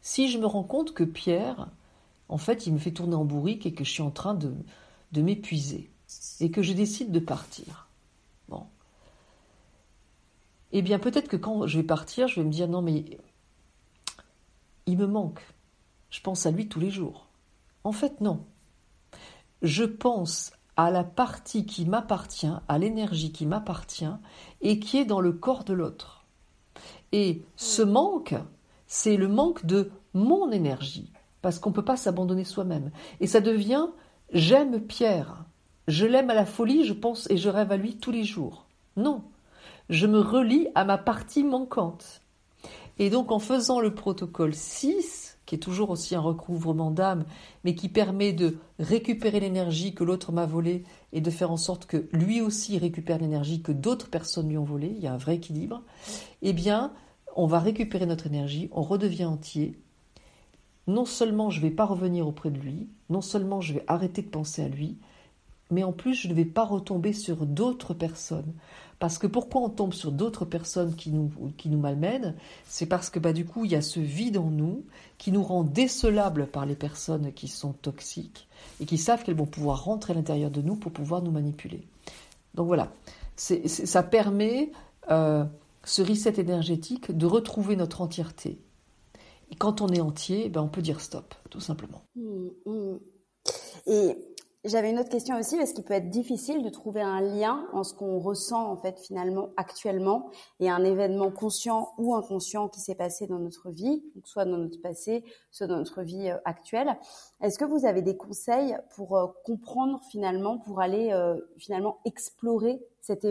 Si je me rends compte que Pierre, en fait, il me fait tourner en bourrique et que je suis en train de, de m'épuiser et que je décide de partir. Eh bien, peut-être que quand je vais partir, je vais me dire non, mais il me manque. Je pense à lui tous les jours. En fait, non. Je pense à la partie qui m'appartient, à l'énergie qui m'appartient et qui est dans le corps de l'autre. Et ce manque, c'est le manque de mon énergie, parce qu'on ne peut pas s'abandonner soi-même. Et ça devient j'aime Pierre, je l'aime à la folie, je pense et je rêve à lui tous les jours. Non, je me relie à ma partie manquante. Et donc en faisant le protocole 6, qui est toujours aussi un recouvrement d'âme, mais qui permet de récupérer l'énergie que l'autre m'a volée et de faire en sorte que lui aussi récupère l'énergie que d'autres personnes lui ont volée, il y a un vrai équilibre, eh bien, on va récupérer notre énergie, on redevient entier. Non seulement je ne vais pas revenir auprès de lui, non seulement je vais arrêter de penser à lui, mais en plus je ne vais pas retomber sur d'autres personnes. Parce que pourquoi on tombe sur d'autres personnes qui nous, qui nous malmènent? C'est parce que bah, du coup, il y a ce vide en nous qui nous rend décelables par les personnes qui sont toxiques et qui savent qu'elles vont pouvoir rentrer à l'intérieur de nous pour pouvoir nous manipuler. Donc voilà, ça permet, euh, ce reset énergétique, de retrouver notre entièreté. Et quand on est entier, ben, on peut dire stop, tout simplement. Mmh, mmh. Et j'avais une autre question aussi parce qu'il peut être difficile de trouver un lien en ce qu'on ressent en fait finalement actuellement et un événement conscient ou inconscient qui s'est passé dans notre vie, soit dans notre passé, soit dans notre vie euh, actuelle. Est-ce que vous avez des conseils pour euh, comprendre finalement, pour aller euh, finalement explorer cet,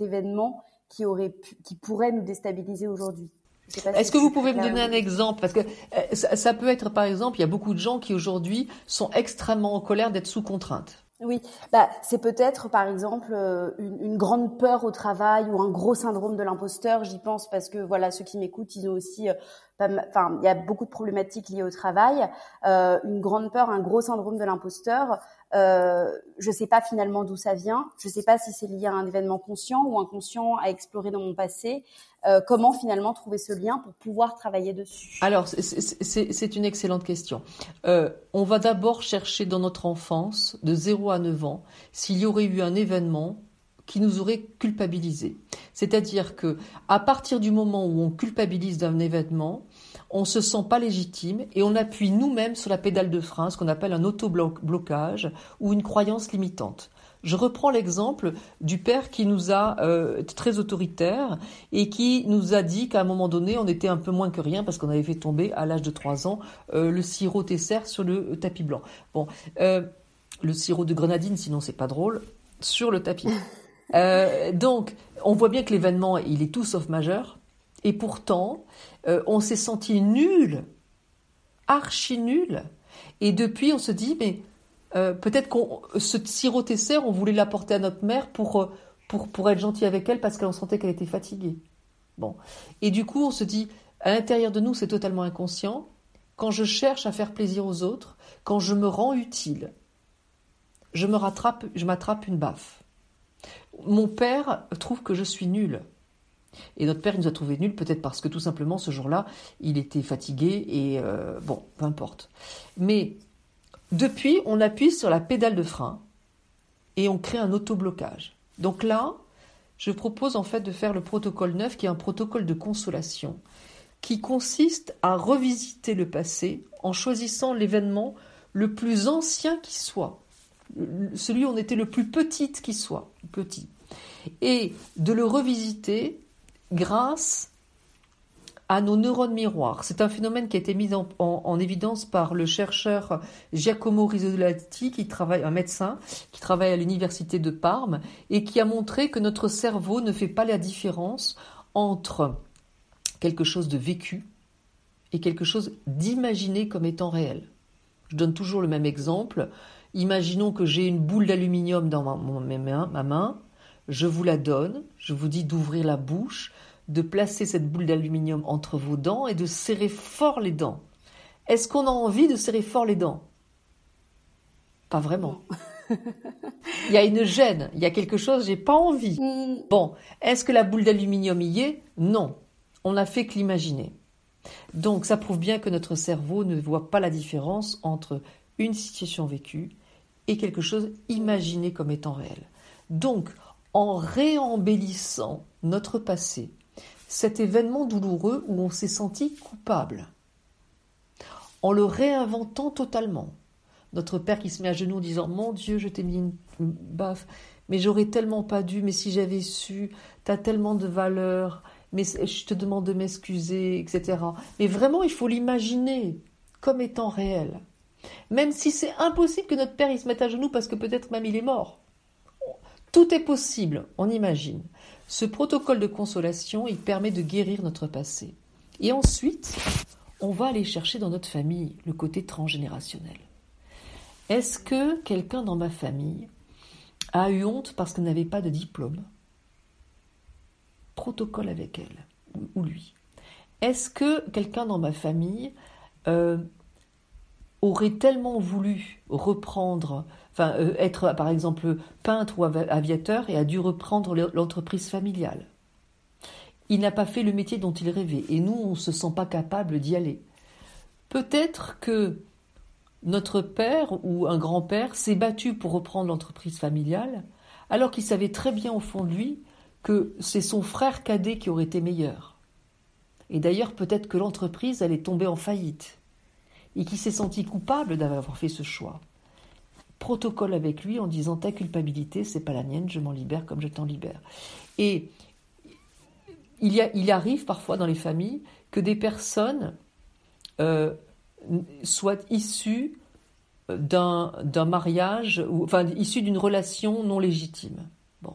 événement qui aurait qui pourrait nous déstabiliser aujourd'hui? Est-ce que vous pouvez me donner un exemple? Parce que euh, ça, peut être, par exemple, il y a beaucoup de gens qui aujourd'hui sont extrêmement en colère d'être sous contrainte. Oui, bah, c'est peut-être par exemple euh, une, grande peur au travail ou un gros syndrome de l'imposteur. J'y pense parce que voilà, ceux qui m'écoutent, ils ont aussi, euh, enfin, il y a beaucoup de problématiques liées au travail, une grande peur, un gros syndrome de l'imposteur. Euh, je sais pas finalement d'où ça vient. Je sais pas si c'est lié à un événement conscient ou inconscient à explorer dans mon passé. Euh, comment finalement trouver ce lien pour pouvoir travailler dessus? Alors, c'est une excellente question. Euh, on va d'abord chercher dans notre enfance, de 0 à 9 ans, s'il y aurait eu un événement qui nous aurait culpabilisé. C'est-à-dire que à partir du moment où on culpabilise d'un événement, on se sent pas légitime et on appuie nous-mêmes sur la pédale de frein, ce qu'on appelle un auto-blocage ou une croyance limitante. Je reprends l'exemple du père qui nous a euh, très autoritaire et qui nous a dit qu'à un moment donné, on était un peu moins que rien parce qu'on avait fait tomber à l'âge de 3 ans euh, le sirop Tesser sur le tapis blanc. Bon, euh, le sirop de grenadine, sinon c'est pas drôle, sur le tapis. *laughs* donc, on voit bien que l'événement, il est tout sauf majeur. Et pourtant, on s'est senti nul, archi nul. Et depuis, on se dit, mais euh, peut-être qu'on ce sirop Tesser, on voulait l'apporter à notre mère pour, euh, pour être gentil avec elle parce qu'elle sentait qu'elle était fatiguée. Bon. Et du coup, on se dit, à l'intérieur de nous, c'est totalement inconscient. Quand je cherche à faire plaisir aux autres, quand je me rends utile, je me rattrape, je m'attrape une baffe. Mon père trouve que je suis nulle. Et notre père, nous a trouvé nuls, peut-être parce que tout simplement, ce jour-là, il était fatigué et euh, bon, peu importe. Mais depuis, on appuie sur la pédale de frein et on crée un autoblocage. Donc là, je propose en fait de faire le protocole 9 qui est un protocole de consolation qui consiste à revisiter le passé en choisissant l'événement le plus ancien qui soit, celui où on était le plus petit qui soit, petit, et de le revisiter grâce à nos neurones miroirs. C'est un phénomène qui a été mis en, évidence par le chercheur Giacomo Rizzolatti, qui travaille, un médecin qui travaille à l'université de Parme, et qui a montré que notre cerveau ne fait pas la différence entre quelque chose de vécu et quelque chose d'imaginé comme étant réel. Je donne toujours le même exemple. Imaginons que j'ai une boule d'aluminium dans ma main, je vous la donne, je vous dis d'ouvrir la bouche, de placer cette boule d'aluminium entre vos dents et de serrer fort les dents. Est-ce qu'on a envie de serrer fort les dents? Pas vraiment. *laughs* il y a une gêne, il y a quelque chose, j'ai pas envie. Mm. Bon, est-ce que la boule d'aluminium y est? Non. On n'a fait que l'imaginer. Donc ça prouve bien que notre cerveau ne voit pas la différence entre une situation vécue et quelque chose imaginé comme étant réel. Donc, en réembellissant notre passé, cet événement douloureux où on s'est senti coupable. En le réinventant totalement. Notre père qui se met à genoux en disant Mon Dieu, je t'ai mis une baffe, mais j'aurais tellement pas dû, mais si j'avais su, t'as tellement de valeur, mais je te demande de m'excuser, etc. Mais vraiment, il faut l'imaginer comme étant réel. Même si c'est impossible que notre père il se mette à genoux parce que peut-être même il est mort. Tout est possible, on imagine. Ce protocole de consolation, il permet de guérir notre passé. Et ensuite, on va aller chercher dans notre famille le côté transgénérationnel. Est-ce que quelqu'un dans ma famille a eu honte parce qu'elle n'avait pas de diplôme? Protocole avec elle ou lui. Est-ce que quelqu'un dans ma famille euh, aurait tellement voulu reprendre euh, être par exemple peintre ou aviateur et a dû reprendre l'entreprise familiale. Il n'a pas fait le métier dont il rêvait et nous, on ne se sent pas capable d'y aller. Peut-être que notre père ou un grand-père s'est battu pour reprendre l'entreprise familiale, alors qu'il savait très bien au fond de lui que c'est son frère cadet qui aurait été meilleur. Et d'ailleurs, peut-être que l'entreprise allait tomber en faillite, et qui s'est senti coupable d'avoir fait ce choix protocole avec lui en disant ta culpabilité, c'est pas la mienne, je m'en libère comme je t'en libère. Et il, y arrive parfois dans les familles que des personnes euh, soient issues d'un, mariage, ou, enfin issues d'une relation non légitime. Bon.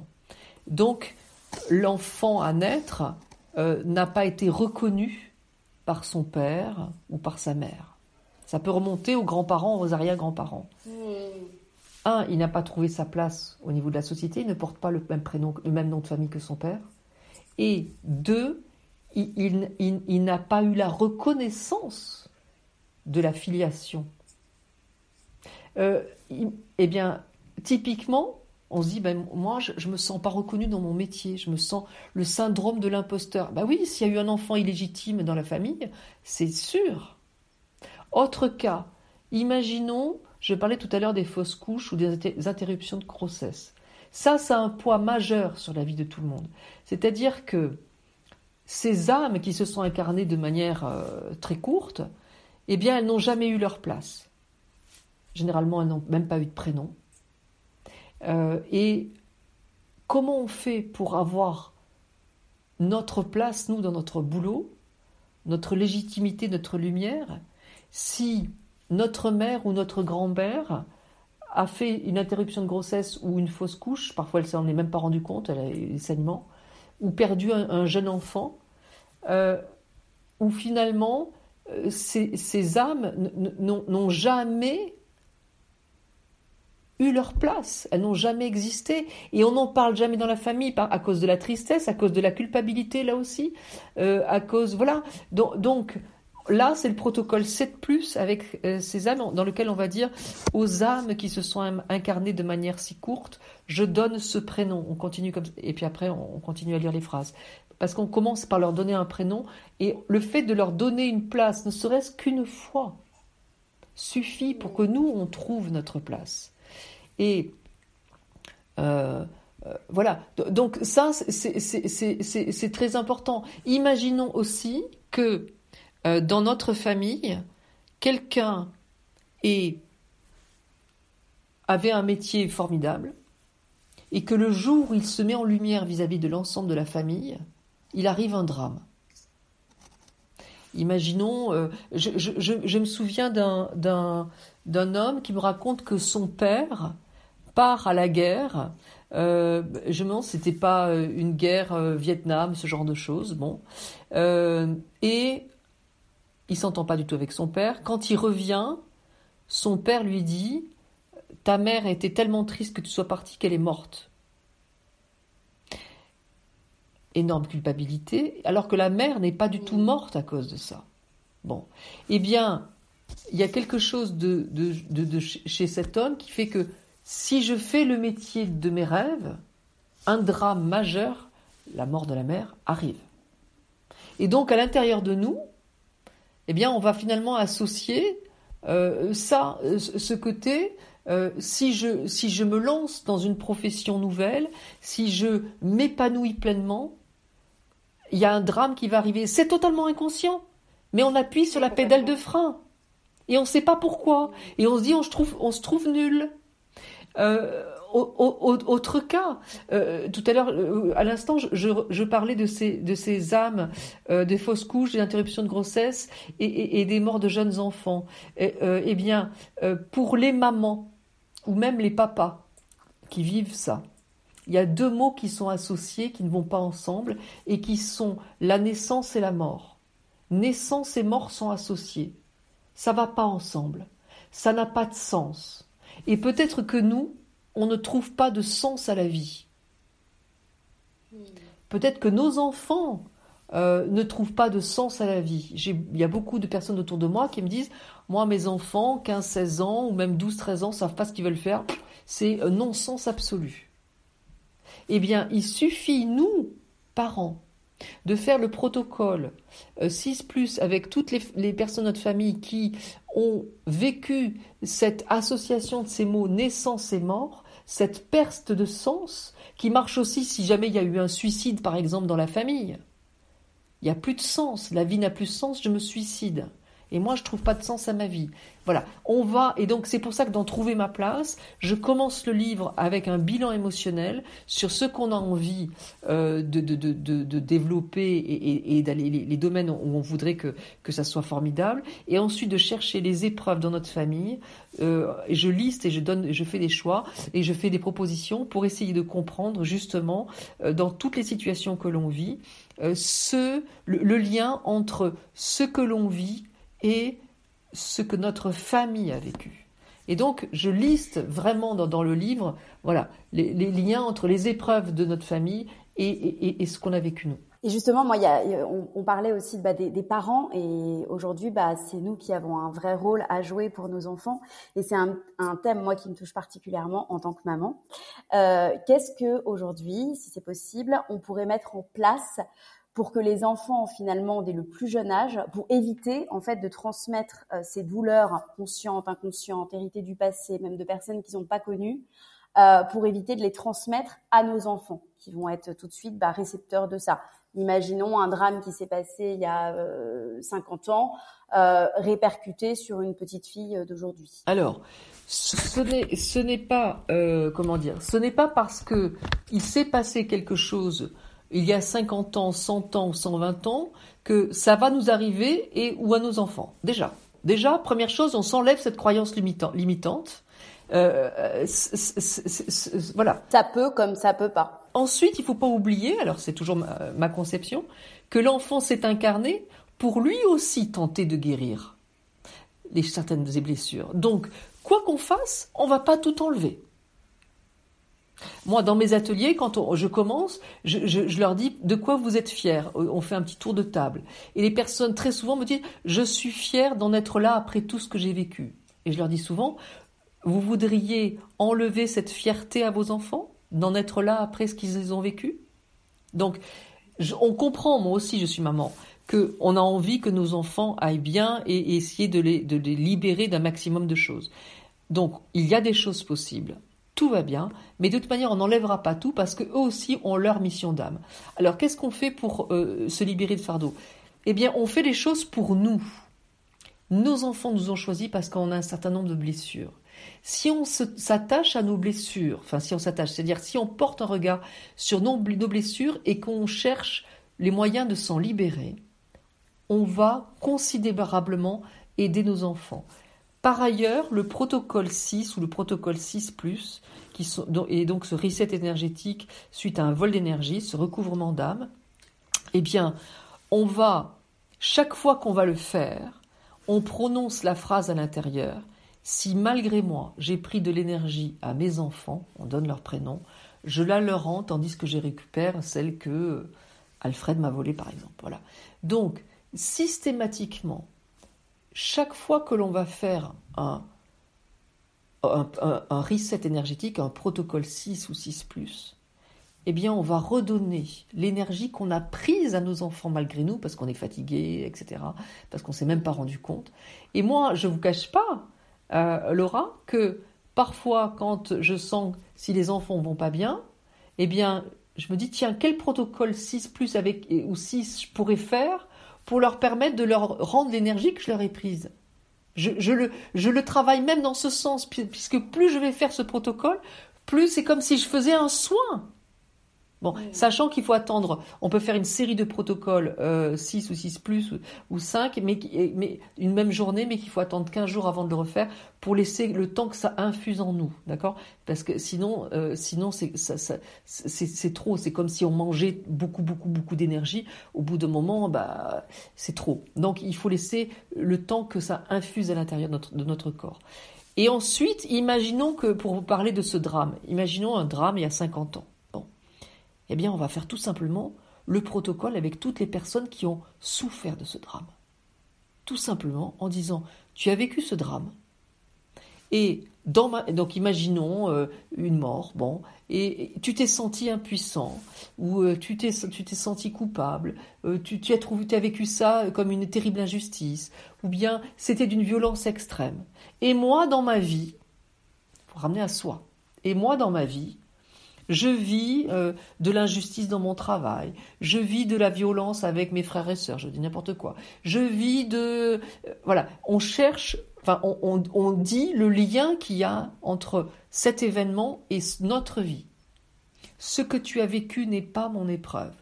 Donc l'enfant à naître euh, n'a pas été reconnu par son père ou par sa mère. Ça peut remonter aux grands-parents, aux arrière-grands-parents. Mmh un, il n'a pas trouvé sa place au niveau de la société, il ne porte pas le même prénom, le même nom de famille que son père. Et deux, il, n'a pas eu la reconnaissance de la filiation. Euh, eh bien, typiquement, on se dit, ben, moi, je ne me sens pas reconnu dans mon métier, je me sens le syndrome de l'imposteur. Ben oui, s'il y a eu un enfant illégitime dans la famille, c'est sûr. Autre cas, imaginons je parlais tout à l'heure des fausses couches ou des interruptions de grossesse. Ça, ça a un poids majeur sur la vie de tout le monde. C'est-à-dire que ces âmes qui se sont incarnées de manière euh, très courte, eh bien, elles n'ont jamais eu leur place. Généralement, elles n'ont même pas eu de prénom. Euh, et comment on fait pour avoir notre place, nous, dans notre boulot, notre légitimité, notre lumière, si notre mère ou notre grand-mère a fait une interruption de grossesse ou une fausse couche, parfois elle s'en est même pas rendue compte, elle a eu des saignements, ou perdu un, jeune enfant, euh, où finalement euh, ces, âmes n'ont jamais eu leur place, elles n'ont jamais existé, et on n'en parle jamais dans la famille à cause de la tristesse, à cause de la culpabilité là aussi, euh, à cause voilà. donc Là, c'est le protocole 7 avec euh, ces âmes dans lequel on va dire aux âmes qui se sont incarnées de manière si courte, je donne ce prénom. On continue comme et puis après on continue à lire les phrases parce qu'on commence par leur donner un prénom et le fait de leur donner une place, ne serait-ce qu'une fois, suffit pour que nous on trouve notre place. Et euh, voilà. Donc ça, c'est très important. Imaginons aussi que dans notre famille, quelqu'un avait un métier formidable et que le jour où il se met en lumière vis-à-vis de l'ensemble de la famille, il arrive un drame. Imaginons, euh, je, me souviens d'un homme qui me raconte que son père part à la guerre. Euh, je me demande c'était pas euh, une guerre Vietnam, ce genre de choses. Bon, et il s'entend pas du tout avec son père. Quand il revient, son père lui dit Ta mère était tellement triste que tu sois parti qu'elle est morte énorme culpabilité, alors que la mère n'est pas du tout morte à cause de ça. Bon, eh bien, il y a quelque chose de, de, chez cet homme qui fait que si je fais le métier de mes rêves, un drame majeur, la mort de la mère, arrive. Et donc, à l'intérieur de nous, eh bien, on va finalement associer euh, ça, euh, ce côté, euh, si, je, si je me lance dans une profession nouvelle, si je m'épanouis pleinement, il y a un drame qui va arriver. C'est totalement inconscient, mais on appuie sur la pédale de frein et on ne sait pas pourquoi. Et on se dit, on se trouve, on se trouve nul. Euh, autre cas, euh, tout à l'heure, euh, à l'instant, je, parlais de ces, de ces âmes des fausses couches, des interruptions de grossesse et, des morts de jeunes enfants. eh bien, pour les mamans ou même les papas qui vivent ça, il y a deux mots qui sont associés, qui ne vont pas ensemble, et qui sont la naissance et la mort. Naissance et mort sont associés. Ça va pas ensemble. Ça n'a pas de sens. Et peut-être que nous, on ne trouve pas de sens à la vie. Peut-être que nos enfants euh, ne trouvent pas de sens à la vie. Il y a beaucoup de personnes autour de moi qui me disent Moi, mes enfants, 15, 16 ans, ou même 12, 13 ans, savent pas ce qu'ils veulent faire. C'est non-sens absolu. Eh bien, il suffit, nous, parents, de faire le protocole 6 euh, plus avec toutes les, personnes de notre famille qui ont vécu cette association de ces mots naissance et mort, cette perte de sens, qui marche aussi si jamais il y a eu un suicide, par exemple, dans la famille. Il n'y a plus de sens, la vie n'a plus de sens, je me suicide. Et moi, je trouve pas de sens à ma vie. Voilà, on va, et donc c'est pour ça que dans Trouver ma place, je commence le livre avec un bilan émotionnel sur ce qu'on a envie euh, de, de, de, de, développer et, d'aller les, domaines où on voudrait que, que ça soit formidable, et ensuite de chercher les épreuves dans notre famille. Euh, je liste et je donne, je fais des choix et je fais des propositions pour essayer de comprendre justement euh, dans toutes les situations que l'on vit euh, ce, le lien entre ce que l'on vit et ce que notre famille a vécu. Et donc, je liste vraiment dans, le livre, voilà, les, liens entre les épreuves de notre famille et, ce qu'on a vécu nous. Et justement, moi, on, parlait aussi bah, des, parents, et aujourd'hui, bah, c'est nous qui avons un vrai rôle à jouer pour nos enfants. Et c'est un, thème, moi, qui me touche particulièrement en tant que maman. Euh, qu'est-ce que aujourd'hui, si c'est possible, on pourrait mettre en place pour que les enfants finalement dès le plus jeune âge, pour éviter en fait de transmettre euh, ces douleurs conscientes, inconscientes, héritées du passé, même de personnes qui sont pas connues, euh, pour éviter de les transmettre à nos enfants, qui vont être tout de suite bah, récepteurs de ça. Imaginons un drame qui s'est passé il y a 50 euh, ans, répercuté sur une petite fille d'aujourd'hui. Alors, ce n'est pas comment dire, ce n'est pas parce que il s'est passé quelque chose il y a 50 ans, 100 ans ou 120 ans que ça va nous arriver et ou à nos enfants. Déjà, déjà, première chose, on s'enlève cette croyance limitante. Euh, voilà. Ça peut comme ça peut pas. Ensuite, il faut pas oublier, alors c'est toujours ma, conception, que l'enfant s'est incarné pour lui aussi tenter de guérir les certaines des blessures. Donc, quoi qu'on fasse, on va pas tout enlever. Moi, dans mes ateliers, quand je commence, je, leur dis de quoi vous êtes fiers. On fait un petit tour de table. Et les personnes, très souvent, me disent Je suis fier d'en être là après tout ce que j'ai vécu. Et je leur dis souvent Vous voudriez enlever cette fierté à vos enfants D'en être là après ce qu'ils ont vécu? Donc, on comprend, moi aussi, je suis maman, qu'on a envie que nos enfants aillent bien et, essayer de les libérer d'un maximum de choses. Donc, il y a des choses possibles tout va bien, mais de toute manière, on n'enlèvera pas tout parce qu'eux aussi ont leur mission d'âme. Alors, qu'est-ce qu'on fait pour euh, se libérer de fardeau? Eh bien, on fait les choses pour nous. Nos enfants nous ont choisis parce qu'on a un certain nombre de blessures. Si on s'attache à nos blessures, enfin si on s'attache, c'est-à-dire si on porte un regard sur nos, nos blessures et qu'on cherche les moyens de s'en libérer, on va considérablement aider nos enfants. Par ailleurs, le protocole 6 ou le protocole 6 ⁇ qui sont, et donc ce reset énergétique suite à un vol d'énergie, ce recouvrement d'âme, eh bien, on va, chaque fois qu'on va le faire, on prononce la phrase à l'intérieur, si malgré moi j'ai pris de l'énergie à mes enfants, on donne leur prénom, je la leur rends tandis que je récupère celle que Alfred m'a volée par exemple. Donc, systématiquement, chaque fois que l'on va faire un, reset énergétique, un protocole 6 ou 6 eh bien, on va redonner l'énergie qu'on a prise à nos enfants malgré nous, parce qu'on est fatigué, etc., parce qu'on ne s'est même pas rendu compte. Et moi, je ne vous cache pas, euh, Laura, que parfois, quand je sens si les enfants vont pas bien, eh bien, je me dis, tiens, quel protocole 6 plus avec, ou 6 je pourrais faire pour leur permettre de leur rendre l'énergie que je leur ai prise. Je, le, je le travaille même dans ce sens, puisque plus je vais faire ce protocole, plus c'est comme si je faisais un soin. Bon, sachant qu'il faut attendre, on peut faire une série de protocoles, 6 euh, ou 6 plus ou, 5, mais, mais une même journée, mais qu'il faut attendre 15 jours avant de le refaire pour laisser le temps que ça infuse en nous, d'accord? Parce que sinon, euh, sinon c'est, c'est, trop, c'est comme si on mangeait beaucoup, beaucoup, beaucoup d'énergie. Au bout d'un moment, bah, c'est trop. Donc il faut laisser le temps que ça infuse à l'intérieur de notre, de notre corps. Et ensuite, imaginons que, pour vous parler de ce drame, imaginons un drame il y a 50 ans. Eh bien, on va faire tout simplement le protocole avec toutes les personnes qui ont souffert de ce drame. Tout simplement en disant Tu as vécu ce drame. Et donc imaginons euh, une mort, bon, et, tu t'es senti impuissant, ou euh, tu t'es senti coupable, euh, tu, as trouvé, tu vécu ça comme une terrible injustice, ou bien c'était d'une violence extrême. Et moi dans ma vie, faut ramener à soi. Et moi dans ma vie, je vis euh, de l'injustice dans mon travail. Je vis de la violence avec mes frères et sœurs. Je dis n'importe quoi. Je vis de... Euh, voilà, on cherche, enfin, on, on dit le lien qu'il y a entre cet événement et notre vie. Ce que tu as vécu n'est pas mon épreuve.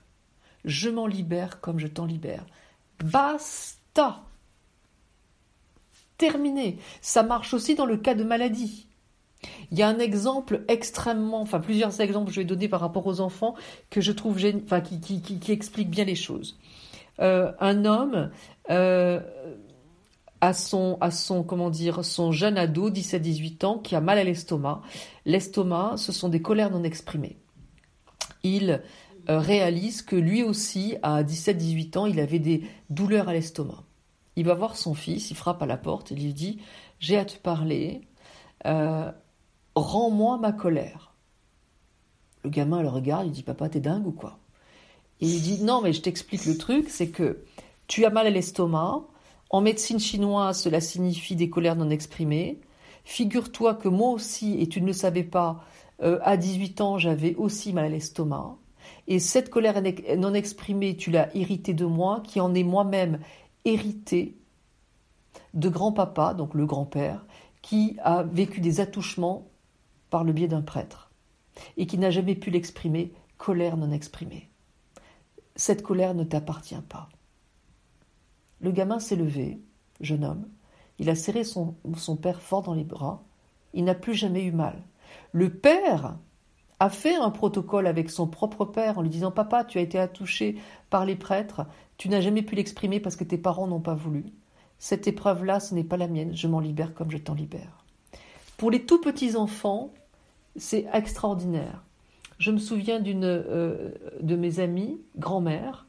Je m'en libère comme je t'en libère. Basta. Terminé. Ça marche aussi dans le cas de maladie. Il y a un exemple extrêmement, enfin plusieurs exemples que je vais donner par rapport aux enfants que je trouve enfin, qui, expliquent bien les choses. Euh, un homme euh, à son, comment dire, son jeune ado, 17-18 ans, qui a mal à l'estomac. L'estomac, ce sont des colères non exprimées. Il euh, réalise que lui aussi, à 17-18 ans, il avait des douleurs à l'estomac. Il va voir son fils, il frappe à la porte, il lui dit J'ai à te parler. Rends-moi ma colère. Le gamin le regarde, il dit Papa, t'es dingue ou quoi? Et il dit Non, mais je t'explique le truc c'est que tu as mal à l'estomac. En médecine chinoise, cela signifie des colères non exprimées. Figure-toi que moi aussi, et tu ne le savais pas, euh, à 18 ans, j'avais aussi mal à l'estomac. Et cette colère non exprimée, tu l'as héritée de moi, qui en est moi-même hérité de grand-papa, donc le grand-père, qui a vécu des attouchements par le biais d'un prêtre, et qui n'a jamais pu l'exprimer, colère non exprimée. Cette colère ne t'appartient pas. Le gamin s'est levé, jeune homme, il a serré son, son père fort dans les bras, il n'a plus jamais eu mal. Le père a fait un protocole avec son propre père en lui disant Papa, tu as été attouché par les prêtres, tu n'as jamais pu l'exprimer parce que tes parents n'ont pas voulu. Cette épreuve-là, ce n'est pas la mienne, je m'en libère comme je t'en libère. Pour les tout petits enfants, c'est extraordinaire. Je me souviens d'une euh, de mes amies, grand-mère,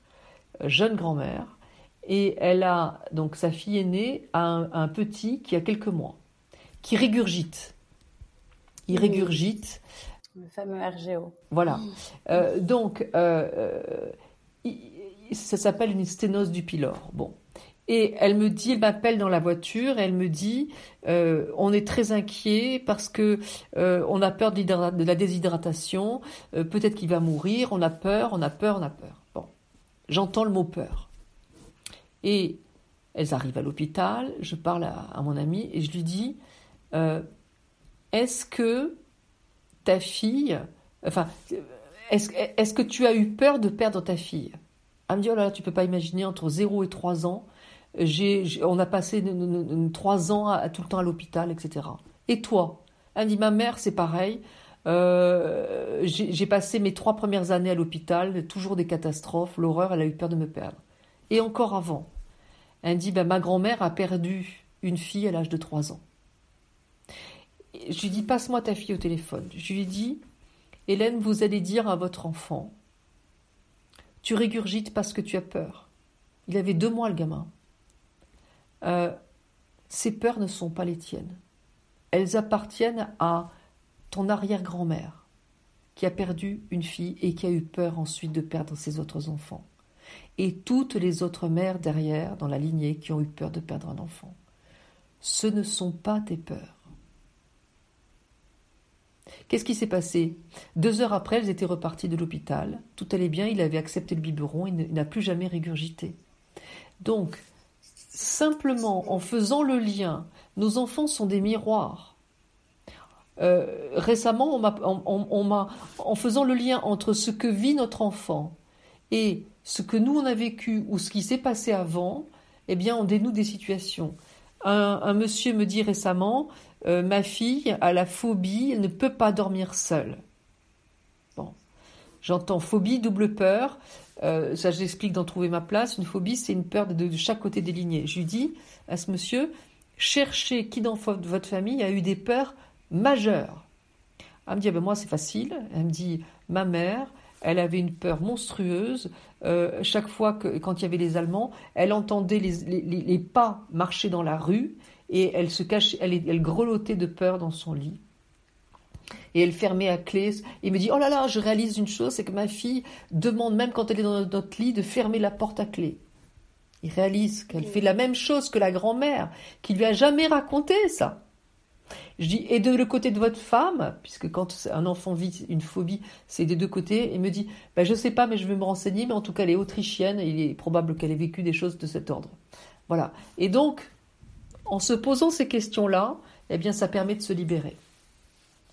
euh, jeune grand-mère, et elle a donc sa fille aînée a un, petit qui a quelques mois, qui régurgite. Il régurgite. Le fameux RGO. Voilà. Euh, donc, ça s'appelle une sténose du pylore. Bon. Et elle me dit, elle m'appelle dans la voiture, elle me dit, euh, on est très inquiet parce que euh, on a peur de, la déshydratation, euh, peut-être qu'il va mourir, on a peur, on a peur, on a peur. Bon, j'entends le mot peur. Et elles arrivent à l'hôpital, je parle à, mon amie et je lui dis, est-ce que ta fille, enfin, est-ce est que tu as eu peur de perdre ta fille? Elle me dit, oh là là, tu peux pas imaginer, entre 0 et 3 ans, on a passé trois ans à, tout le temps à l'hôpital, etc. Et toi? Elle dit, ma mère, c'est pareil. Euh, j'ai passé mes trois premières années à l'hôpital, toujours des catastrophes, l'horreur, elle a eu peur de me perdre. Et encore avant, elle dit, ben, ma grand-mère a perdu une fille à l'âge de trois ans. Je lui dis, passe-moi ta fille au téléphone. Je lui dis, Hélène, vous allez dire à votre enfant, tu régurgites parce que tu as peur. Il avait deux mois, le gamin. Euh, ces peurs ne sont pas les tiennes. Elles appartiennent à ton arrière-grand-mère qui a perdu une fille et qui a eu peur ensuite de perdre ses autres enfants. Et toutes les autres mères derrière, dans la lignée, qui ont eu peur de perdre un enfant. Ce ne sont pas tes peurs. Qu'est-ce qui s'est passé? Deux heures après, elles étaient reparties de l'hôpital. Tout allait bien, il avait accepté le biberon, il n'a plus jamais régurgité. Donc, simplement en faisant le lien, nos enfants sont des miroirs. Euh, récemment, en faisant le lien entre ce que vit notre enfant et ce que nous on a vécu ou ce qui s'est passé avant, eh bien, on dénoue des situations. Un, monsieur me dit récemment, euh, ma fille a la phobie, elle ne peut pas dormir seule. Bon, j'entends phobie, double peur. Euh, ça, j'explique d'en trouver ma place. Une phobie, c'est une peur de, chaque côté des lignées. Je lui dis à ce monsieur, cherchez qui dans votre famille a eu des peurs majeures. Elle me dit, ah ben moi c'est facile. Elle me dit, ma mère, elle avait une peur monstrueuse. Euh, chaque fois que, quand il y avait les Allemands, elle entendait les, pas marcher dans la rue et elle se cachait, elle grelottait de peur dans son lit et elle fermait à clé. Il me dit Oh là là, je réalise une chose, c'est que ma fille demande, même quand elle est dans notre lit, de fermer la porte à clé. Il réalise qu'elle fait la même chose que la grand-mère, qui lui a jamais raconté ça. Je dis, et de le côté de votre femme, puisque quand un enfant vit une phobie, c'est des deux côtés, il me dit, ben, je sais pas, mais je vais me renseigner, mais en tout cas, elle est autrichienne, il est probable qu'elle ait vécu des choses de cet ordre. Voilà. Et donc, en se posant ces questions-là, eh bien, ça permet de se libérer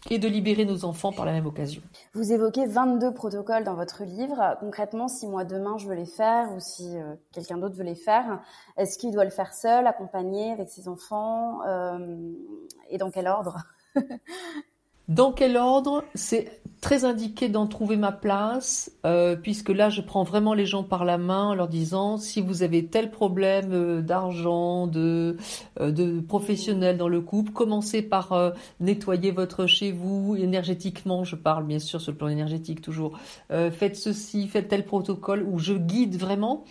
et de libérer nos enfants par la même occasion. Vous évoquez 22 protocoles dans votre livre. Concrètement, si moi demain je veux les faire ou si euh, quelqu'un d'autre veut les faire, est-ce qu'il doit le faire seul, accompagné avec ses enfants euh, et dans quel ordre? *laughs* Dans quel ordre? C'est très indiqué d'en trouver ma place, euh, puisque là, je prends vraiment les gens par la main en leur disant si vous avez tel problème euh, d'argent, de, euh, de professionnel dans le couple, commencez par nettoyer votre chez vous énergétiquement. Je parle bien sûr sur le plan énergétique toujours. faites ceci, faites tel protocole où je guide vraiment.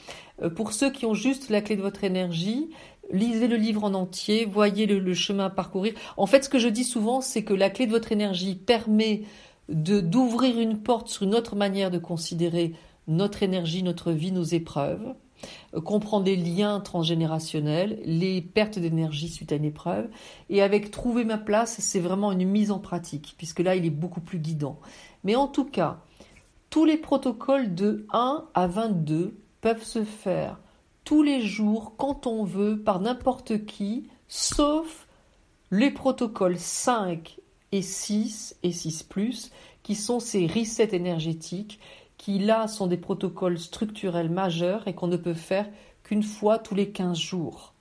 Pour ceux qui ont juste la clé de votre énergie, lisez le livre en entier, voyez le, chemin à parcourir. En fait, ce que je dis souvent, c'est que la clé de votre énergie permet de d'ouvrir une porte sur une autre manière de considérer notre énergie, notre vie, nos épreuves, euh, comprendre les liens transgénérationnels, les pertes d'énergie suite à une épreuve. Et avec trouver ma place, c'est vraiment une mise en pratique, puisque là, il est beaucoup plus guidant. Mais en tout cas, tous les protocoles de 1 à 22 peuvent se faire tous les jours, quand on veut, par n'importe qui, sauf les protocoles 5 et 6 et 6 +, qui sont ces resets énergétiques, qui là sont des protocoles structurels majeurs et qu'on ne peut faire qu'une fois tous les 15 jours.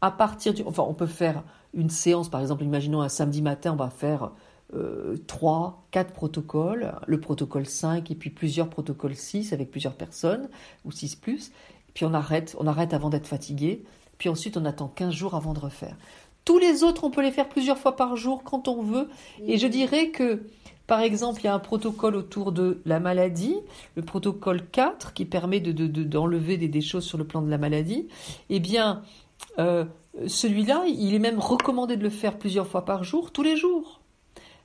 À partir du, enfin, on peut faire une séance, par exemple, imaginons un samedi matin, on va faire euh, 3, 4 protocoles, le protocole 5 et puis plusieurs protocoles 6 avec plusieurs personnes, ou 6 plus, puis on arrête, on arrête avant d'être fatigué, puis ensuite on attend 15 jours avant de refaire. Tous les autres, on peut les faire plusieurs fois par jour quand on veut, et je dirais que, par exemple, il y a un protocole autour de la maladie, le protocole 4, qui permet d'enlever de, des, choses sur le plan de la maladie. Eh bien, euh, celui-là, il est même recommandé de le faire plusieurs fois par jour, tous les jours.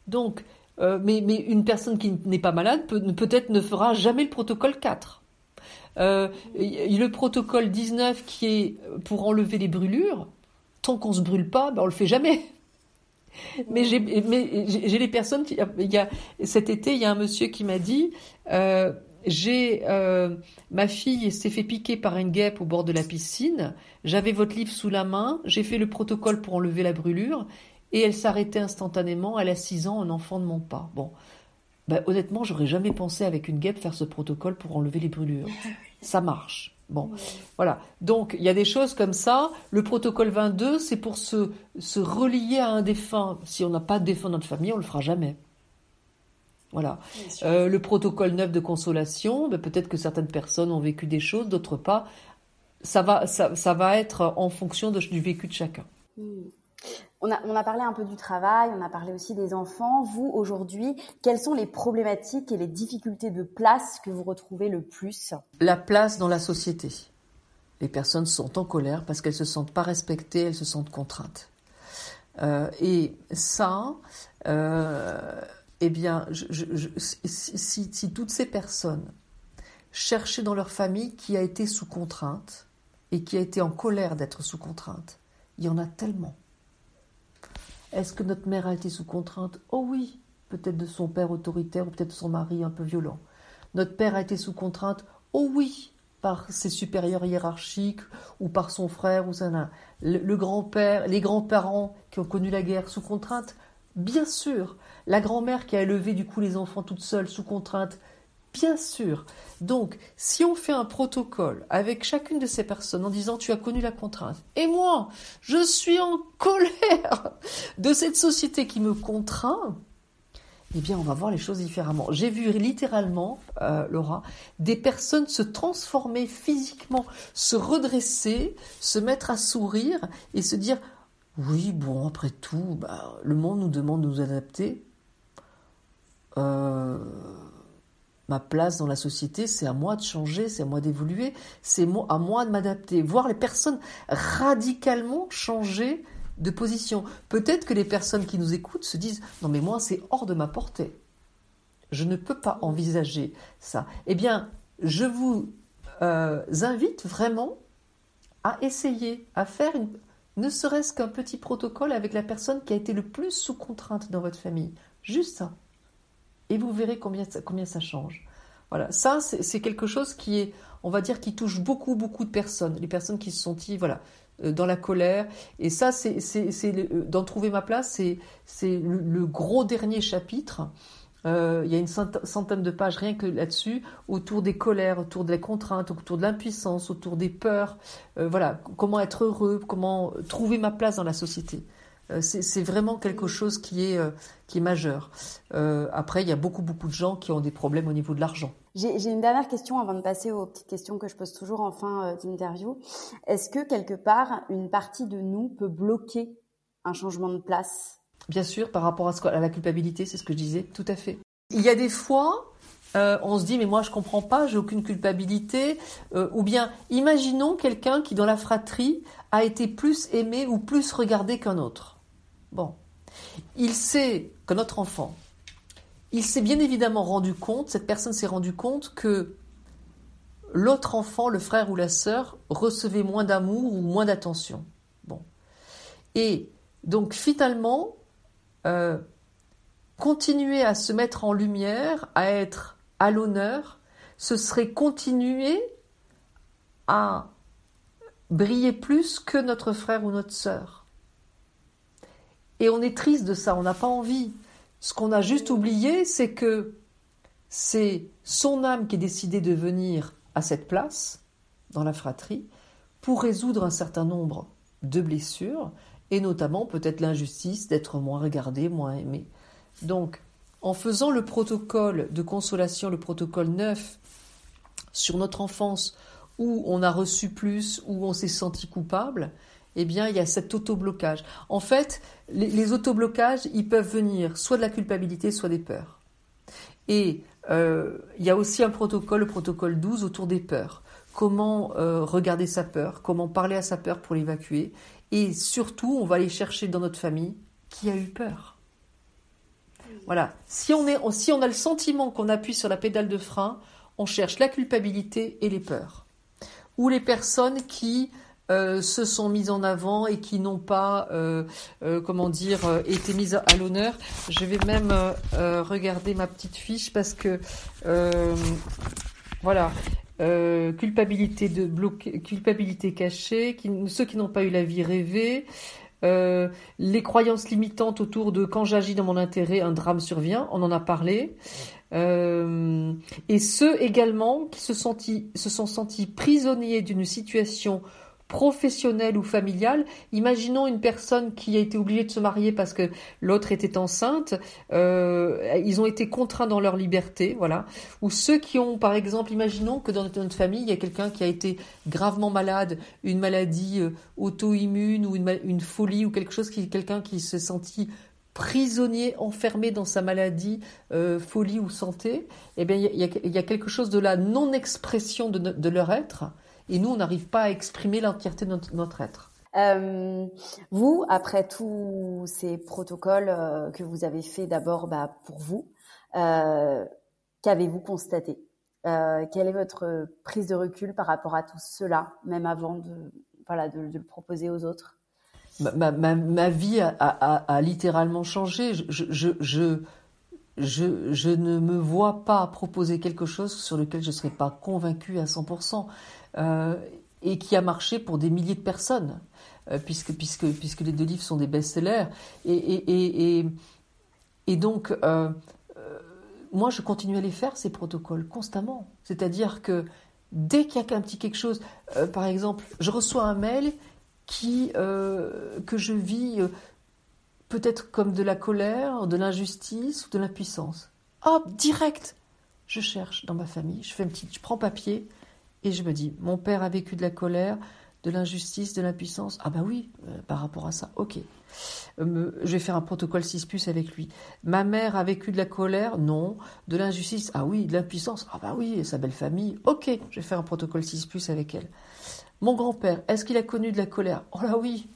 Donc, euh, mais, une personne qui n'est pas malade peut-être ne fera jamais le protocole 4. Euh, le protocole 19 qui est pour enlever les brûlures, tant qu'on se brûle pas, ben on le fait jamais. Mais j'ai, les personnes qui, il y a, cet été, il y a un monsieur qui m'a dit, euh, j'ai euh, ma fille s'est fait piquer par une guêpe au bord de la piscine. J'avais votre livre sous la main. J'ai fait le protocole pour enlever la brûlure et elle s'arrêtait instantanément. Elle a 6 ans, un enfant ne ment pas. Bon, ben, honnêtement, j'aurais jamais pensé avec une guêpe faire ce protocole pour enlever les brûlures. *laughs* Ça marche. Bon, voilà. Donc, il y a des choses comme ça. Le protocole 22, c'est pour se, se relier à un défunt. Si on n'a pas de défunt dans notre famille, on le fera jamais. Voilà. Euh, le protocole 9 de consolation, ben, peut-être que certaines personnes ont vécu des choses, d'autres pas. Ça va, ça, ça va être en fonction de, du vécu de chacun. Hmm. On a, parlé un peu du travail, on a parlé aussi des enfants. Vous, aujourd'hui, quelles sont les problématiques et les difficultés de place que vous retrouvez le plus? La place dans la société. Les personnes sont en colère parce qu'elles se sentent pas respectées, elles se sentent contraintes. Euh, et ça, euh, eh bien, si, si, toutes ces personnes cherchaient dans leur famille qui a été sous contrainte et qui a été en colère d'être sous contrainte, il y en a tellement. Est-ce que notre mère a été sous contrainte? Oh oui, peut-être de son père autoritaire ou peut-être de son mari un peu violent. Notre père a été sous contrainte Oh oui, par ses supérieurs hiérarchiques ou par son frère ou ça. Le, le grand-père, les grands-parents qui ont connu la guerre sous contrainte Bien sûr. La grand-mère qui a élevé du coup les enfants toute seule sous contrainte Bien sûr. Donc, si on fait un protocole avec chacune de ces personnes en disant tu as connu la contrainte, et moi, je suis en colère de cette société qui me contraint, eh bien, on va voir les choses différemment. J'ai vu littéralement, euh, Laura, des personnes se transformer physiquement, se redresser, se mettre à sourire et se dire oui, bon, après tout, bah, le monde nous demande de nous adapter. Euh, ma place dans la société, c'est à moi de changer, c'est à moi d'évoluer, c'est à moi de m'adapter. Voir les personnes radicalement changer de position. Peut-être que les personnes qui nous écoutent se disent non mais moi c'est hors de ma portée. Je ne peux pas envisager ça. Eh bien, je vous euh, invite vraiment à essayer, à faire ne serait-ce qu'un petit protocole avec la personne qui a été le plus sous contrainte dans votre famille. Juste ça et vous verrez combien ça, combien ça change. Voilà, ça c'est quelque chose qui est, on va dire, qui touche beaucoup beaucoup de personnes, les personnes qui se sont voilà euh, dans la colère. Et ça, c'est euh, d'en trouver ma place, c'est le, gros dernier chapitre. Euh, il y a une centaine de pages rien que là-dessus, autour des colères, autour des contraintes, autour de l'impuissance, autour des peurs. voilà, comment être heureux, comment trouver ma place dans la société. Euh, c'est vraiment quelque chose qui est, euh, qui est majeur. Euh, après, il y a beaucoup, beaucoup de gens qui ont des problèmes au niveau de l'argent. J'ai une dernière question avant de passer aux petites questions que je pose toujours en fin d'interview. Est-ce que quelque part, une partie de nous peut bloquer un changement de place? Bien sûr, par rapport à, à la culpabilité, c'est ce que je disais, tout à fait. Il y a des fois, on se dit mais moi je comprends pas, j'ai aucune culpabilité. ou bien imaginons quelqu'un qui dans la fratrie a été plus aimé ou plus regardé qu'un autre. Bon. Il sait que notre enfant, il s'est bien évidemment rendu compte, cette personne s'est rendu compte que l'autre enfant, le frère ou la sœur, recevait moins d'amour ou moins d'attention. Bon. Et donc finalement, euh, continuer à se mettre en lumière, à être à l'honneur, ce serait continuer à briller plus que notre frère ou notre sœur. Et on est triste de ça, on n'a pas envie. Ce qu'on a juste oublié, c'est que c'est son âme qui est décidée de venir à cette place, dans la fratrie, pour résoudre un certain nombre de blessures, et notamment peut-être l'injustice d'être moins regardé, moins aimé. Donc, en faisant le protocole de consolation, le protocole 9, sur notre enfance, où on a reçu plus, où on s'est senti coupable, eh bien, il y a cet autoblocage. En fait, les, autoblocages, ils peuvent venir soit de la culpabilité, soit des peurs. Et euh, il y a aussi un protocole, le protocole 12, autour des peurs. Comment euh, regarder sa peur, comment parler à sa peur pour l'évacuer. Et surtout, on va aller chercher dans notre famille qui a eu peur. Voilà. Si on, est, si on a le sentiment qu'on appuie sur la pédale de frein, on cherche la culpabilité et les peurs. Ou les personnes qui euh, se sont mises en avant et qui n'ont pas, euh, euh, comment dire, été mises à l'honneur. Je vais même regarder ma petite fiche parce que, voilà, culpabilité de bloquer, culpabilité cachée, ceux qui n'ont pas eu la vie rêvée. les croyances limitantes autour de quand j'agis dans mon intérêt, un drame survient, on en a parlé. et ceux également qui se, se sont sentis prisonniers d'une situation professionnelle ou familiale. Imaginons une personne qui a été obligée de se marier parce que l'autre était enceinte. Euh, ils ont été contraints dans leur liberté, voilà. Ou ceux qui ont, par exemple, imaginons que dans notre famille, il y a quelqu'un qui a été gravement malade, une maladie euh, auto-immune ou une, folie ou quelque chose qui, quelqu'un qui se sentit prisonnier, enfermé dans sa maladie, euh, folie ou santé, eh bien, il y, a, quelque chose de la non-expression de leur être et nous, on n'arrive pas à exprimer l'entièreté de notre, être. Euh, vous, après tous ces protocoles euh, que vous avez fait d'abord bah, pour vous, euh, qu'avez-vous constaté? Quelle est votre prise de recul par rapport à tout cela, même avant de, voilà, de, le proposer aux autres? Ma, ma, ma, vie a, a, a, littéralement changé. Je, je, je, je, je, ne me vois pas proposer quelque chose sur lequel je ne serais pas convaincue à 100%. Euh, et qui a marché pour des milliers de personnes, euh, puisque, puisque, puisque les deux livres sont des best-sellers. Et, et, et, et, donc, euh, moi, je continue à les faire, ces protocoles, constamment. C'est-à-dire que dès qu'il y a un petit quelque chose, par exemple, je reçois un mail qui, que je vis peut-être comme de la colère, de l'injustice ou de l'impuissance. Hop, direct, je cherche dans ma famille, je fais un petit, je prends papier, et je me dis, mon père a vécu de la colère, de l'injustice, de l'impuissance. Ah bah oui, euh, par rapport à ça, ok. Euh, je vais faire un protocole 6 plus avec lui. Ma mère a vécu de la colère Non. De l'injustice Ah oui, de l'impuissance Ah bah oui, sa belle famille. Ok, je vais faire un protocole 6 plus avec elle. Mon grand-père, est-ce qu'il a connu de la colère? Oh là oui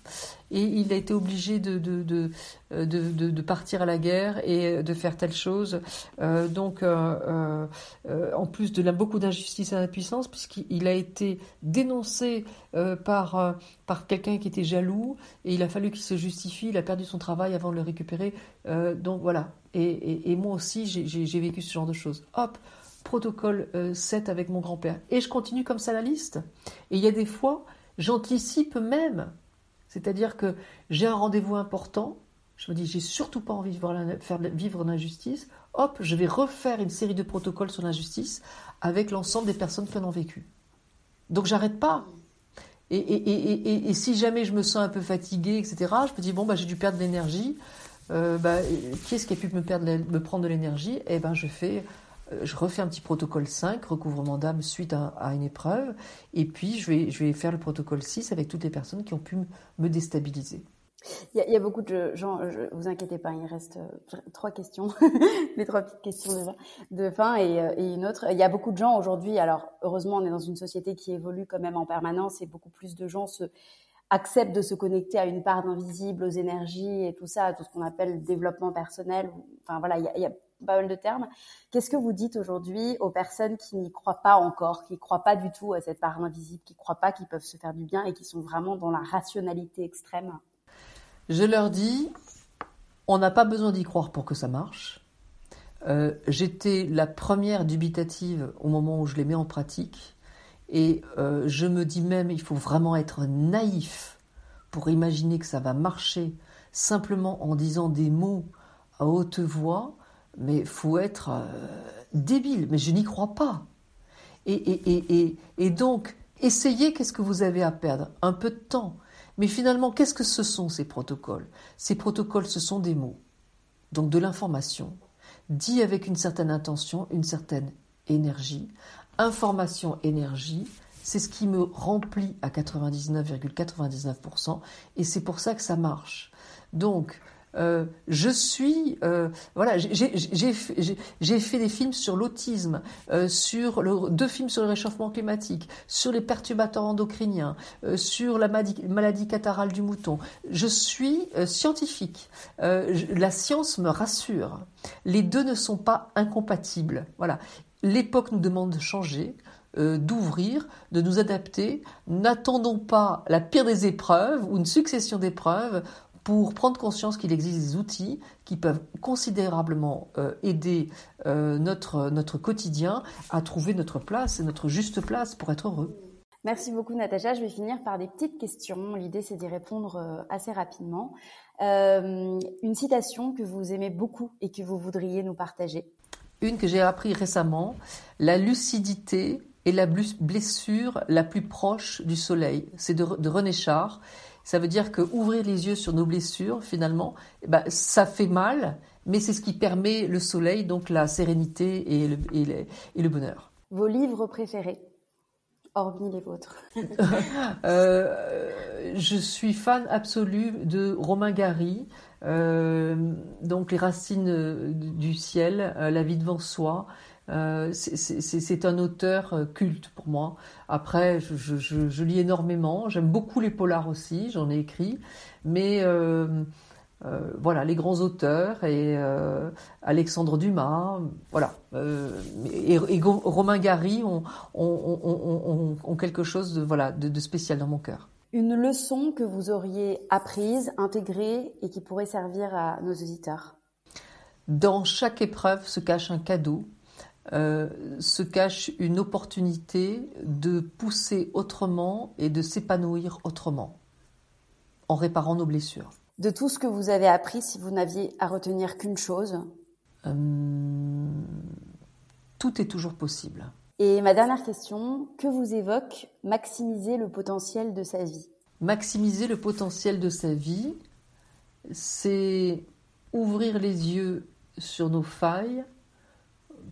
Et il a été obligé de, de, partir à la guerre et de faire telle chose. Euh, donc, euh, euh, en plus de beaucoup d'injustice et d'impuissance, puisqu'il a été dénoncé par, quelqu'un qui était jaloux, et il a fallu qu'il se justifie, il a perdu son travail avant de le récupérer. donc voilà. Et, et, et moi aussi, j'ai vécu ce genre de choses. Hop protocole 7 euh, avec mon grand-père. Et je continue comme ça la liste. Et il y a des fois, j'anticipe même. C'est-à-dire que j'ai un rendez-vous important, je me dis, j'ai surtout pas envie de faire vivre l'injustice. Hop, je vais refaire une série de protocoles sur l'injustice avec l'ensemble des personnes qui en ont vécu. Donc j'arrête pas. Et, si jamais je me sens un peu fatiguée, etc., je me dis, bon, bah, j'ai dû perdre de l'énergie. Euh, bah, qui est-ce qui a pu me, prendre de l'énergie? Eh ben, je fais je refais un petit protocole 5, recouvrement d'âme suite à, une épreuve, et puis je vais, je vais faire le protocole 6 avec toutes les personnes qui ont pu me déstabiliser. Il y, a, beaucoup de gens, je, vous inquiétez pas, il reste euh, trois questions, *laughs* les trois petites questions de, fin et, euh, et, une autre. Il y a beaucoup de gens aujourd'hui, alors heureusement on est dans une société qui évolue quand même en permanence et beaucoup plus de gens acceptent de se connecter à une part d'invisible, aux énergies et tout ça, à tout ce qu'on appelle le développement personnel. Enfin voilà, il y a pas mal de termes. Qu'est-ce que vous dites aujourd'hui aux personnes qui n'y croient pas encore, qui ne croient pas du tout à cette part invisible, qui ne croient pas qu'ils peuvent se faire du bien et qui sont vraiment dans la rationalité extrême? Je leur dis, on n'a pas besoin d'y croire pour que ça marche. Euh, j'étais la première dubitative au moment où je les mets en pratique. Et euh, je me dis même, il faut vraiment être naïf pour imaginer que ça va marcher simplement en disant des mots à haute voix mais faut être euh, débile, mais je n'y crois pas. Et, donc, essayez, qu'est-ce que vous avez à perdre? Un peu de temps. Mais finalement, qu'est-ce que ce sont ces protocoles? Ces protocoles, ce sont des mots, donc de l'information, dit avec une certaine intention, une certaine énergie. Information, énergie, c'est ce qui me remplit à 99,99%, et c'est pour ça que ça marche. Donc, euh, je suis, euh, voilà, j'ai fait des films sur l'autisme, euh, sur deux films sur le réchauffement climatique, sur les perturbateurs endocriniens, sur la maladie, maladie, catarrhale du mouton. Je suis scientifique. la science me rassure. Les deux ne sont pas incompatibles. Voilà. l'époque nous demande de changer, d'ouvrir, de nous adapter. N'attendons pas la pire des épreuves ou une succession d'épreuves pour prendre conscience qu'il existe des outils qui peuvent considérablement euh, aider euh, notre, notre quotidien à trouver notre place et notre juste place pour être heureux. Merci beaucoup Natacha. Je vais finir par des petites questions. L'idée c'est d'y répondre assez rapidement. une citation que vous aimez beaucoup et que vous voudriez nous partager? Une que j'ai appris récemment, la lucidité est la blessure la plus proche du soleil. C'est de, René Char. Ça veut dire que ouvrir les yeux sur nos blessures, finalement, eh ben, ça fait mal, mais c'est ce qui permet le soleil, donc la sérénité et le, et le, bonheur. Vos livres préférés hormis les vôtres *laughs* euh, Je suis fan absolue de Romain Gary, euh, donc Les racines du ciel, euh, La vie devant soi, euh, c'est un auteur euh, culte pour moi. Après, je, lis énormément. J'aime beaucoup les polars aussi, j'en ai écrit. Mais euh, voilà, les grands auteurs et Alexandre Dumas, voilà. et, Romain Gary ont, quelque chose de, voilà, de spécial dans mon cœur. Une leçon que vous auriez apprise, intégrée et qui pourrait servir à nos auditeurs? Dans chaque épreuve se cache un cadeau euh, se cache une opportunité de pousser autrement et de s'épanouir autrement, en réparant nos blessures. De tout ce que vous avez appris, si vous n'aviez à retenir qu'une chose euh, Tout est toujours possible. Et ma dernière question, que vous évoque maximiser le potentiel de sa vie? Maximiser le potentiel de sa vie, c'est ouvrir les yeux sur nos failles,